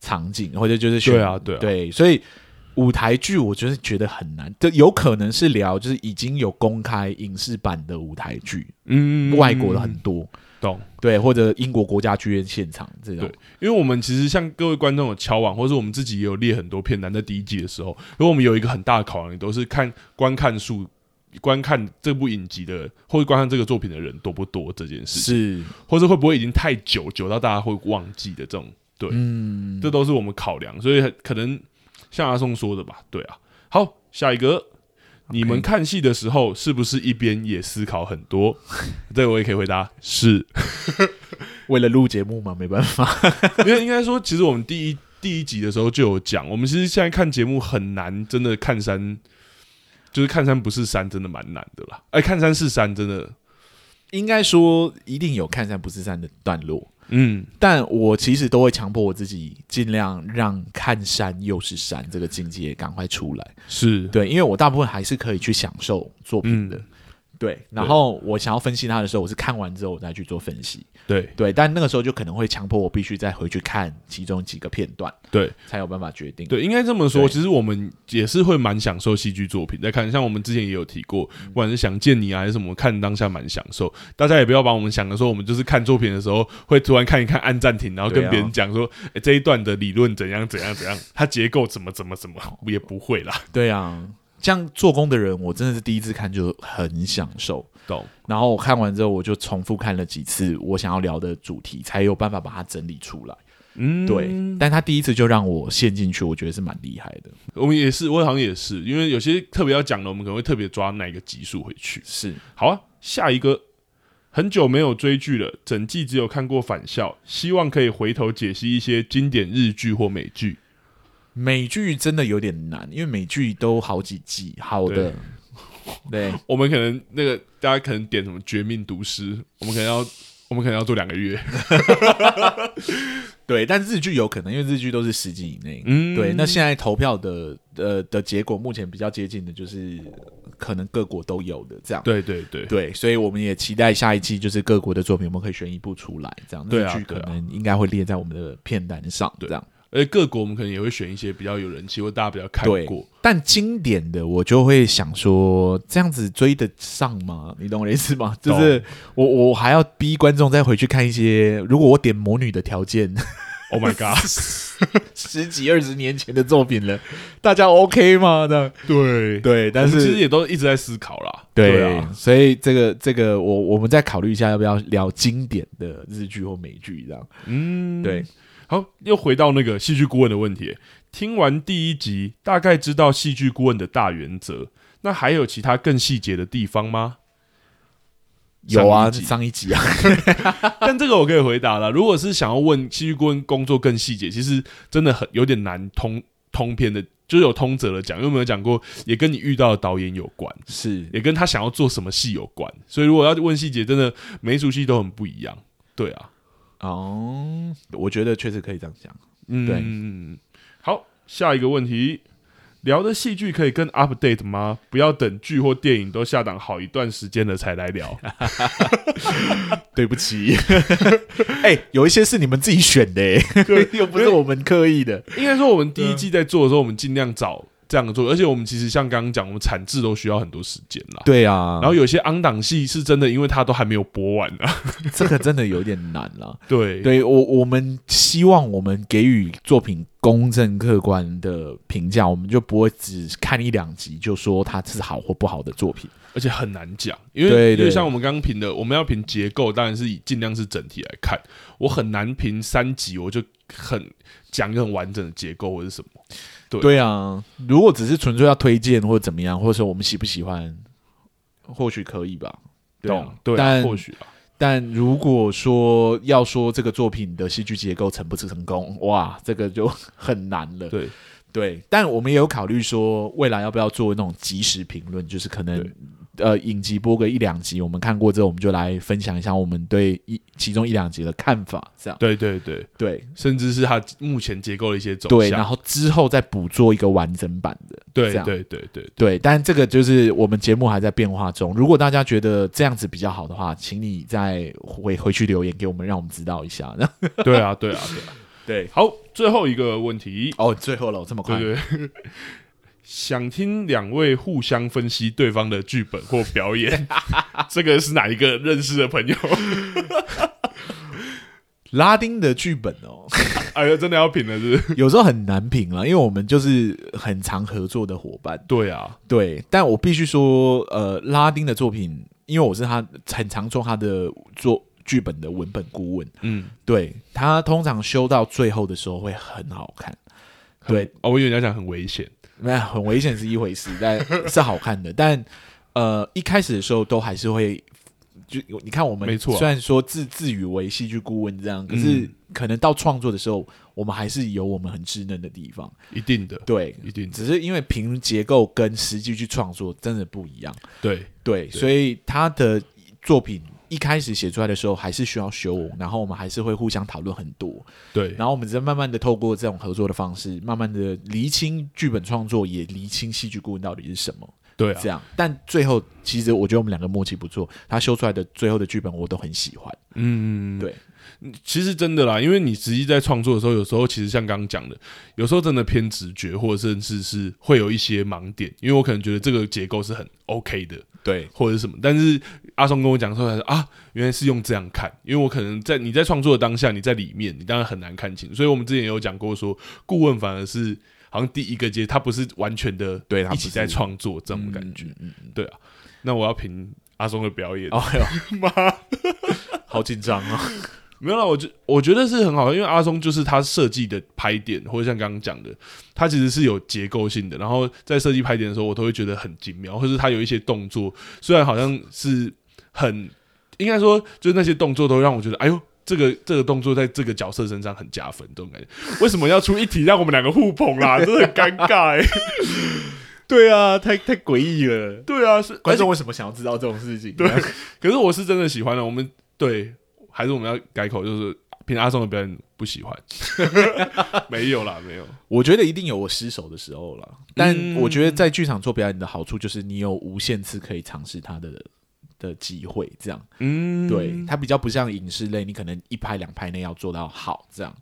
场景，或者就是选对啊，对啊，对，所以舞台剧我就是觉得很难，就有可能是聊就是已经有公开影视版的舞台剧，嗯，外国的很多。懂。对，或者英国国家剧院现场这种，对，因为我们其实像各位观众有敲碗，或者我们自己也有列很多片单在第一季的时候，因为我们有一个很大的考量，都是看观看数、观看这部影集的或者观看这个作品的人多不多这件事，是，或者会不会已经太久，久到大家会忘记的这种，对，嗯，这都是我们考量，所以可能像阿松说的吧，对啊，好，下一个。你们看戏的时候，是不是一边也思考很多？这个我也可以回答，是 为了录节目嘛？没办法，因为应该说，其实我们第一第一集的时候就有讲，我们其实现在看节目很难，真的看山，就是看山不是山，真的蛮难的啦。哎，看山是山，真的应该说一定有看山不是山的段落。嗯，但我其实都会强迫我自己，尽量让看山又是山这个境界赶快出来。是对，因为我大部分还是可以去享受作品的。嗯对，然后我想要分析它的时候，我是看完之后我再去做分析。对对，但那个时候就可能会强迫我必须再回去看其中几个片段，对，才有办法决定。对，应该这么说，其实我们也是会蛮享受戏剧作品。在看，像我们之前也有提过，不管是想见你啊，还是什么，看当下蛮享受。大家也不要把我们想的说，我们就是看作品的时候会突然看一看按暂停，然后跟别人讲说，哎，这一段的理论怎样怎样怎样，它结构怎么怎么怎么，也不会啦。对啊。这样做工的人，我真的是第一次看就很享受。懂。然后我看完之后，我就重复看了几次我想要聊的主题，才有办法把它整理出来。嗯，对。但他第一次就让我陷进去，我觉得是蛮厉害的。我们也是，我好像也是，因为有些特别要讲的，我们可能会特别抓哪个集数回去。是。好啊，下一个。很久没有追剧了，整季只有看过《返校》，希望可以回头解析一些经典日剧或美剧。美剧真的有点难，因为美剧都好几季，好的。对，我们可能那个大家可能点什么《绝命毒师》，我们可能要我们可能要做两个月。对，但日剧有可能，因为日剧都是十集以内。嗯，对。那现在投票的呃的结果，目前比较接近的就是可能各国都有的这样。对对对对，所以我们也期待下一季就是各国的作品，我们可以选一部出来，这样日剧可能应该会列在我们的片单上，这样。而各国我们可能也会选一些比较有人气或大家比较看过，但经典的我就会想说，这样子追得上吗？你懂我的意思吗？就是我我还要逼观众再回去看一些，如果我点魔女的条件，Oh my god，十几二十年前的作品了，大家 OK 吗？这样对对，但是其实也都一直在思考啦。对，对啊，所以这个这个我我们再考虑一下，要不要聊经典的日剧或美剧这样？嗯，对。好，又回到那个戏剧顾问的问题。听完第一集，大概知道戏剧顾问的大原则。那还有其他更细节的地方吗？有啊，上一集啊。但这个我可以回答了。如果是想要问戏剧顾问工作更细节，其实真的很有点难通通篇的，就是有通则的讲。因为我们有讲过，也跟你遇到的导演有关，是也跟他想要做什么戏有关。所以如果要问细节，真的每一出戏都很不一样。对啊。哦，我觉得确实可以这样讲。嗯，对。好，下一个问题，聊的戏剧可以跟 update 吗？不要等剧或电影都下档好一段时间了才来聊。对不起，哎、欸，有一些是你们自己选的，又不是我们刻意的。应该说，我们第一季在做的时候，我们尽量找。这样的做，而且我们其实像刚刚讲，我们产制都需要很多时间啦。对啊，然后有些 on 档戏是真的，因为它都还没有播完啊，这个真的有点难了。对，对我我们希望我们给予作品公正客观的评价，我们就不会只看一两集就说它是好或不好的作品，而且很难讲，因为因为像我们刚刚评的，我们要评结构，当然是以尽量是整体来看，我很难评三集，我就很讲一个很完整的结构或者什么。对，对啊，如果只是纯粹要推荐或者怎么样，或者说我们喜不喜欢，或许可以吧。对啊，对啊，但或许啊。但如果说要说这个作品的戏剧结构成不成功，哇，这个就 很难了。对对，但我们也有考虑说，未来要不要做那种即时评论，就是可能。呃，影集播个一两集，我们看过之后，我们就来分享一下我们对一其中一两集的看法，这样。对对对对，甚至是它目前结构的一些走向。对，然后之后再捕捉一个完整版的。对对对对对，对。但这个就是我们节目还在变化中。如果大家觉得这样子比较好的话，请你再回回去留言给我们，让我们知道一下。对啊，对啊，对啊，对。好，最后一个问题。哦，最后了，这么快。对对想听两位互相分析对方的剧本或表演，这个是哪一个认识的朋友？拉丁的剧本哦，哎呀，真的要品了是不是？有时候很难评了，因为我们就是很常合作的伙伴。对啊，对，但我必须说，呃，拉丁的作品，因为我是他很常做他的做剧本的文本顾问。嗯，对，他通常修到最后的时候会很好看。对，哦，我以为你要讲很危险。没有很危险是一回事，但是好看的。但呃，一开始的时候都还是会，就你看我们，没错。虽然说自自诩为戏剧顾问这样，可是可能到创作的时候，我们还是有我们很稚嫩的地方。一定的，对，一定。只是因为凭结构跟实际去创作真的不一样。对对，所以他的作品。一开始写出来的时候还是需要修，然后我们还是会互相讨论很多，对，然后我们再慢慢的透过这种合作的方式，慢慢的厘清剧本创作，也厘清戏剧顾问到底是什么，对啊，这样。但最后其实我觉得我们两个默契不错，他修出来的最后的剧本我都很喜欢，嗯，对。其实真的啦，因为你实际在创作的时候，有时候其实像刚刚讲的，有时候真的偏直觉，或者甚至是会有一些盲点。因为我可能觉得这个结构是很 OK 的，对，或者是什么。但是阿松跟我讲说，他说啊，原来是用这样看。因为我可能在你在创作的当下，你在里面，你当然很难看清。所以我们之前也有讲过说，顾问反而是好像第一个阶，他不是完全的对一起在创作这种感觉。嗯嗯，对啊。那我要评阿松的表演，哎呦妈，好紧张啊！没有啦，我觉我觉得是很好，因为阿松就是他设计的拍点，或者像刚刚讲的，他其实是有结构性的。然后在设计拍点的时候，我都会觉得很精妙，或者是他有一些动作，虽然好像是很应该说，就是那些动作都让我觉得，哎呦，这个这个动作在这个角色身上很加分，这种感觉。为什么要出一题让我们两个互捧啦？真的很尴尬哎、欸。对啊，太太诡异了。对啊，是观众为什么想要知道这种事情？对，可是我是真的喜欢的。我们对。还是我们要改口，就是凭阿松的表演不喜欢，没有啦，没有。我觉得一定有我失手的时候了，但我觉得在剧场做表演的好处就是你有无限次可以尝试它的的机会，这样。嗯，对，它比较不像影视类，你可能一拍两拍内要做到好，这样。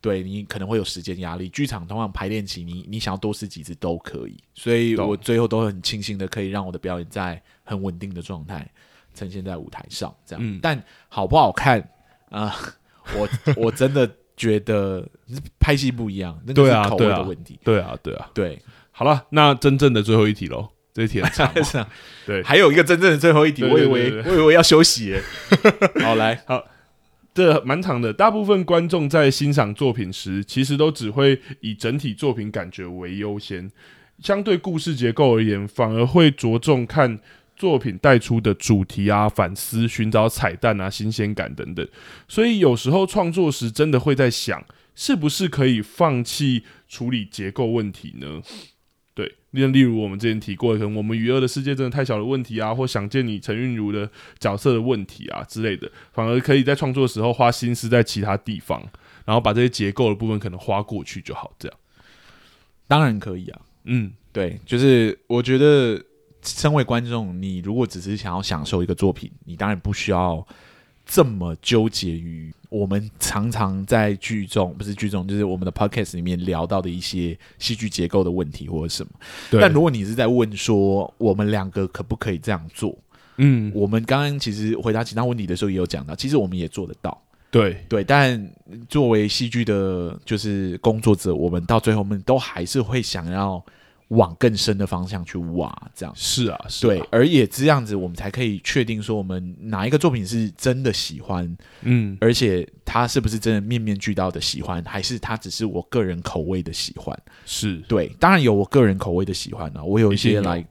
对，你可能会有时间压力。剧场通常排练期，你你想要多试几次都可以，所以我最后都很庆幸的可以让我的表演在很稳定的状态。呈现在舞台上，这样，嗯、但好不好看啊、呃？我我真的觉得 拍戏不一样，那个是口味的问题。对啊，对啊，对啊。对，好了，那真正的最后一题喽，这一题很长。对，还有一个真正的最后一题，我以为我以为要休息耶。好，来，好，这蛮长的。大部分观众在欣赏作品时，其实都只会以整体作品感觉为优先，相对故事结构而言，反而会着重看。作品带出的主题啊、反思、寻找彩蛋啊、新鲜感等等，所以有时候创作时真的会在想，是不是可以放弃处理结构问题呢？对，例例如我们之前提过的，可能我们娱乐的世界真的太小的问题啊，或想见你陈韵如的角色的问题啊之类的，反而可以在创作的时候花心思在其他地方，然后把这些结构的部分可能花过去就好。这样当然可以啊，嗯，对，就是我觉得。身为观众，你如果只是想要享受一个作品，你当然不需要这么纠结于我们常常在剧中，不是剧中，就是我们的 podcast 里面聊到的一些戏剧结构的问题或者什么。但如果你是在问说，我们两个可不可以这样做？嗯，我们刚刚其实回答其他问题的时候也有讲到，其实我们也做得到。对对，但作为戏剧的，就是工作者，我们到最后，我们都还是会想要。往更深的方向去挖，这样是啊，是啊，对，而也这样子，我们才可以确定说，我们哪一个作品是真的喜欢，嗯，而且他是不是真的面面俱到的喜欢，还是他只是我个人口味的喜欢？是对，当然有我个人口味的喜欢啊，我有一些来。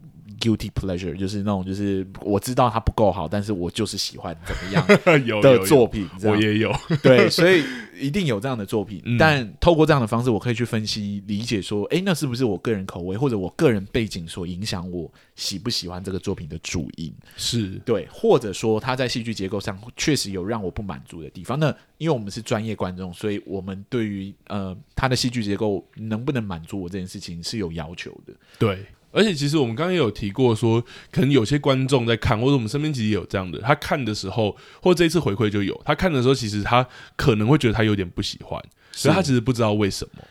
Guilty pleasure 就是那种，就是我知道它不够好，但是我就是喜欢怎么样 的作品，有有有我也有。对，所以一定有这样的作品。嗯、但透过这样的方式，我可以去分析、理解，说，哎、欸，那是不是我个人口味或者我个人背景所影响我喜不喜欢这个作品的主因？是对，或者说他在戏剧结构上确实有让我不满足的地方。那因为我们是专业观众，所以我们对于呃他的戏剧结构能不能满足我这件事情是有要求的。对。而且其实我们刚刚也有提过说，说可能有些观众在看，或者我们身边其实也有这样的，他看的时候，或者这一次回馈就有，他看的时候，其实他可能会觉得他有点不喜欢，所以他其实不知道为什么。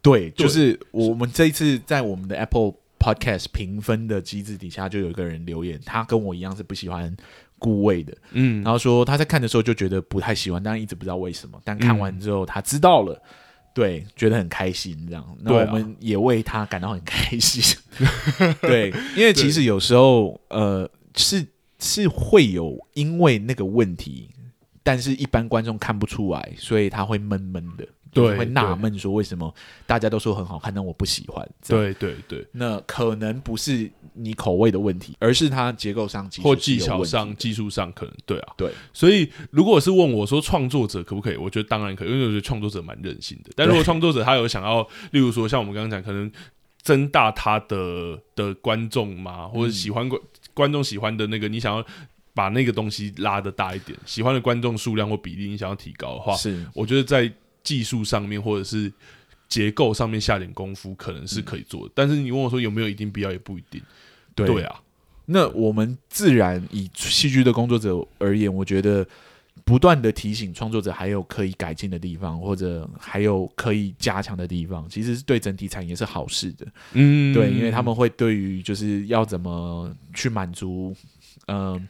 对，就是我们这一次在我们的 Apple Podcast 评分的机制底下，就有一个人留言，他跟我一样是不喜欢顾味的，嗯，然后说他在看的时候就觉得不太喜欢，但一直不知道为什么，但看完之后他知道了。嗯对，觉得很开心，这样，那我们也为他感到很开心。对，因为其实有时候，呃，是是会有因为那个问题，但是一般观众看不出来，所以他会闷闷的。对，会纳闷说为什么大家都说很好看，但我不喜欢。对对对，那可能不是你口味的问题，而是它结构上或技巧上、技术上可能对啊。对，所以如果是问我说创作者可不可以，我觉得当然可以，因为我觉得创作者蛮任性的。但如果创作者他有想要，例如说像我们刚刚讲，可能增大他的的观众嘛，或者喜欢观观众喜欢的那个，你想要把那个东西拉的大一点，喜欢的观众数量或比例你想要提高的话，是我觉得在。技术上面或者是结构上面下点功夫，可能是可以做的。嗯、但是你问我说有没有一定必要，也不一定。对，对啊，那我们自然以戏剧的工作者而言，我觉得不断的提醒创作者还有可以改进的地方，或者还有可以加强的地方，其实是对整体产业是好事的。嗯，对，因为他们会对于就是要怎么去满足，嗯、呃。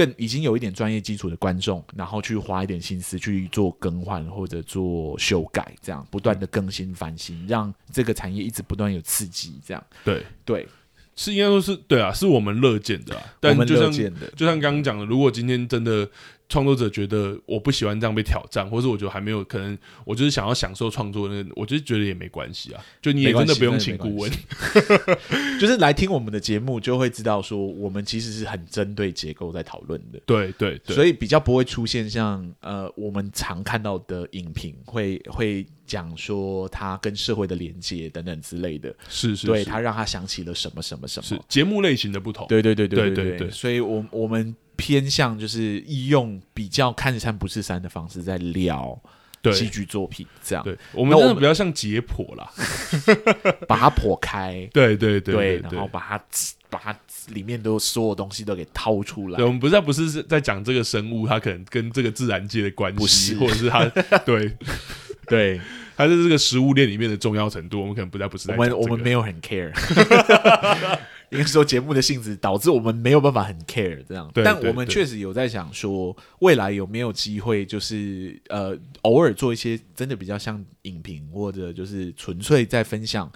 更已经有一点专业基础的观众，然后去花一点心思去做更换或者做修改，这样不断的更新翻新，让这个产业一直不断有刺激。这样对对，是应该说是对啊，是我们乐见的啊。但就像就像刚刚讲的，如果今天真的。创作者觉得我不喜欢这样被挑战，或者我觉得还没有可能，我就是想要享受创作那个，我就是觉得也没关系啊。就你也真的不用请顾问，就是来听我们的节目就会知道说，我们其实是很针对结构在讨论的。对对对，所以比较不会出现像呃我们常看到的影评会会讲说他跟社会的连接等等之类的。是是，对他让他想起了什么什么什么。节目类型的不同。对对对对对对对，所以我我们。偏向就是用比较看山不是山的方式在聊戏剧作品，这样。对，我们真的比较像解剖啦，把它剖开。对对对，对，然后把它把它里面都所有东西都给掏出来。对，我们不是不是在讲这个生物，它可能跟这个自然界的关系，或者是它 对对。它是这个食物链里面的重要程度，我们可能不再不是在、我们没有很 care，应该说节目的性质导致我们没有办法很 care 这样。但我们确实有在想说，未来有没有机会，就是呃，偶尔做一些真的比较像影评，或者就是纯粹在分享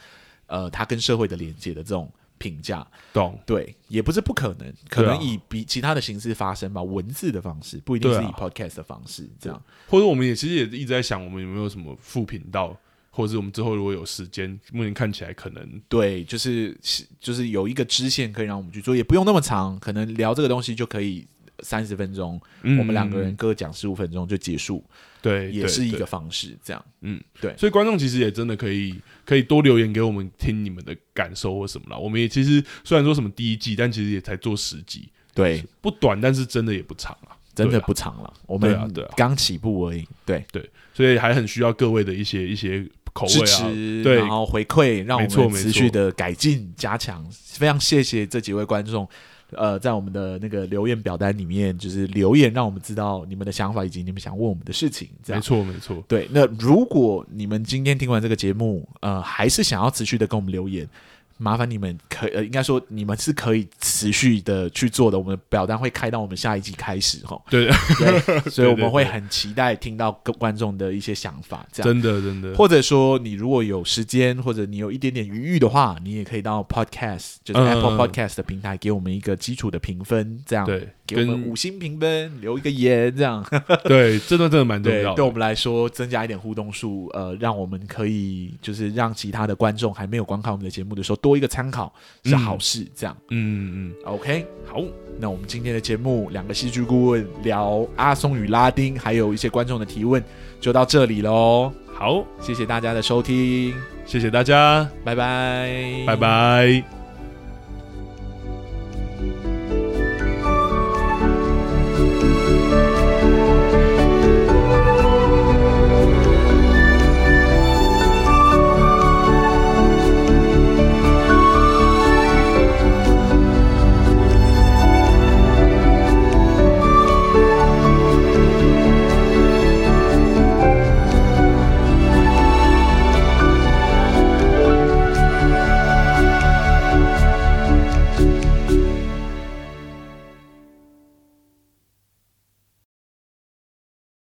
呃，他跟社会的连接的这种。评价懂对，也不是不可能，可能以比其他的形式发生吧，文字的方式不一定是以 podcast 的方式这样，或者我们也其实也一直在想，我们有没有什么副频道，或者是我们之后如果有时间，目前看起来可能对，就是就是有一个支线可以让我们去做，也不用那么长，可能聊这个东西就可以三十分钟，嗯、我们两个人各讲十五分钟就结束。对，也是一个方式，这样，嗯，对，所以观众其实也真的可以，可以多留言给我们听你们的感受或什么啦。我们也其实虽然说什么第一季，但其实也才做十集，对，不短，但是真的也不长啊，真的不长了。我们刚起步而已，对对，所以还很需要各位的一些一些口味啊，对，然后回馈，让我们持续的改进加强。非常谢谢这几位观众。呃，在我们的那个留言表单里面，就是留言，让我们知道你们的想法以及你们想问我们的事情。这样。没错，没错。对，那如果你们今天听完这个节目，呃，还是想要持续的跟我们留言。麻烦你们可呃，应该说你们是可以持续的去做的。我们表单会开到我们下一季开始哈。对，对，所以我们会很期待听到各观众的一些想法。这样真的真的。或者说你如果有时间，或者你有一点点余裕的话，你也可以到 Podcast，就是 Apple Podcast 的平台，给我们一个基础的评分。这样对，给我们五星评分，留一个言，这样。对，这段真的蛮重要的。对我们来说，增加一点互动数，呃，让我们可以就是让其他的观众还没有观看我们的节目的时候，多一个参考是好事，这样，嗯嗯嗯，OK，好，那我们今天的节目，两个戏剧顾问聊阿松与拉丁，还有一些观众的提问，就到这里喽。好，谢谢大家的收听，谢谢大家，拜拜，拜拜。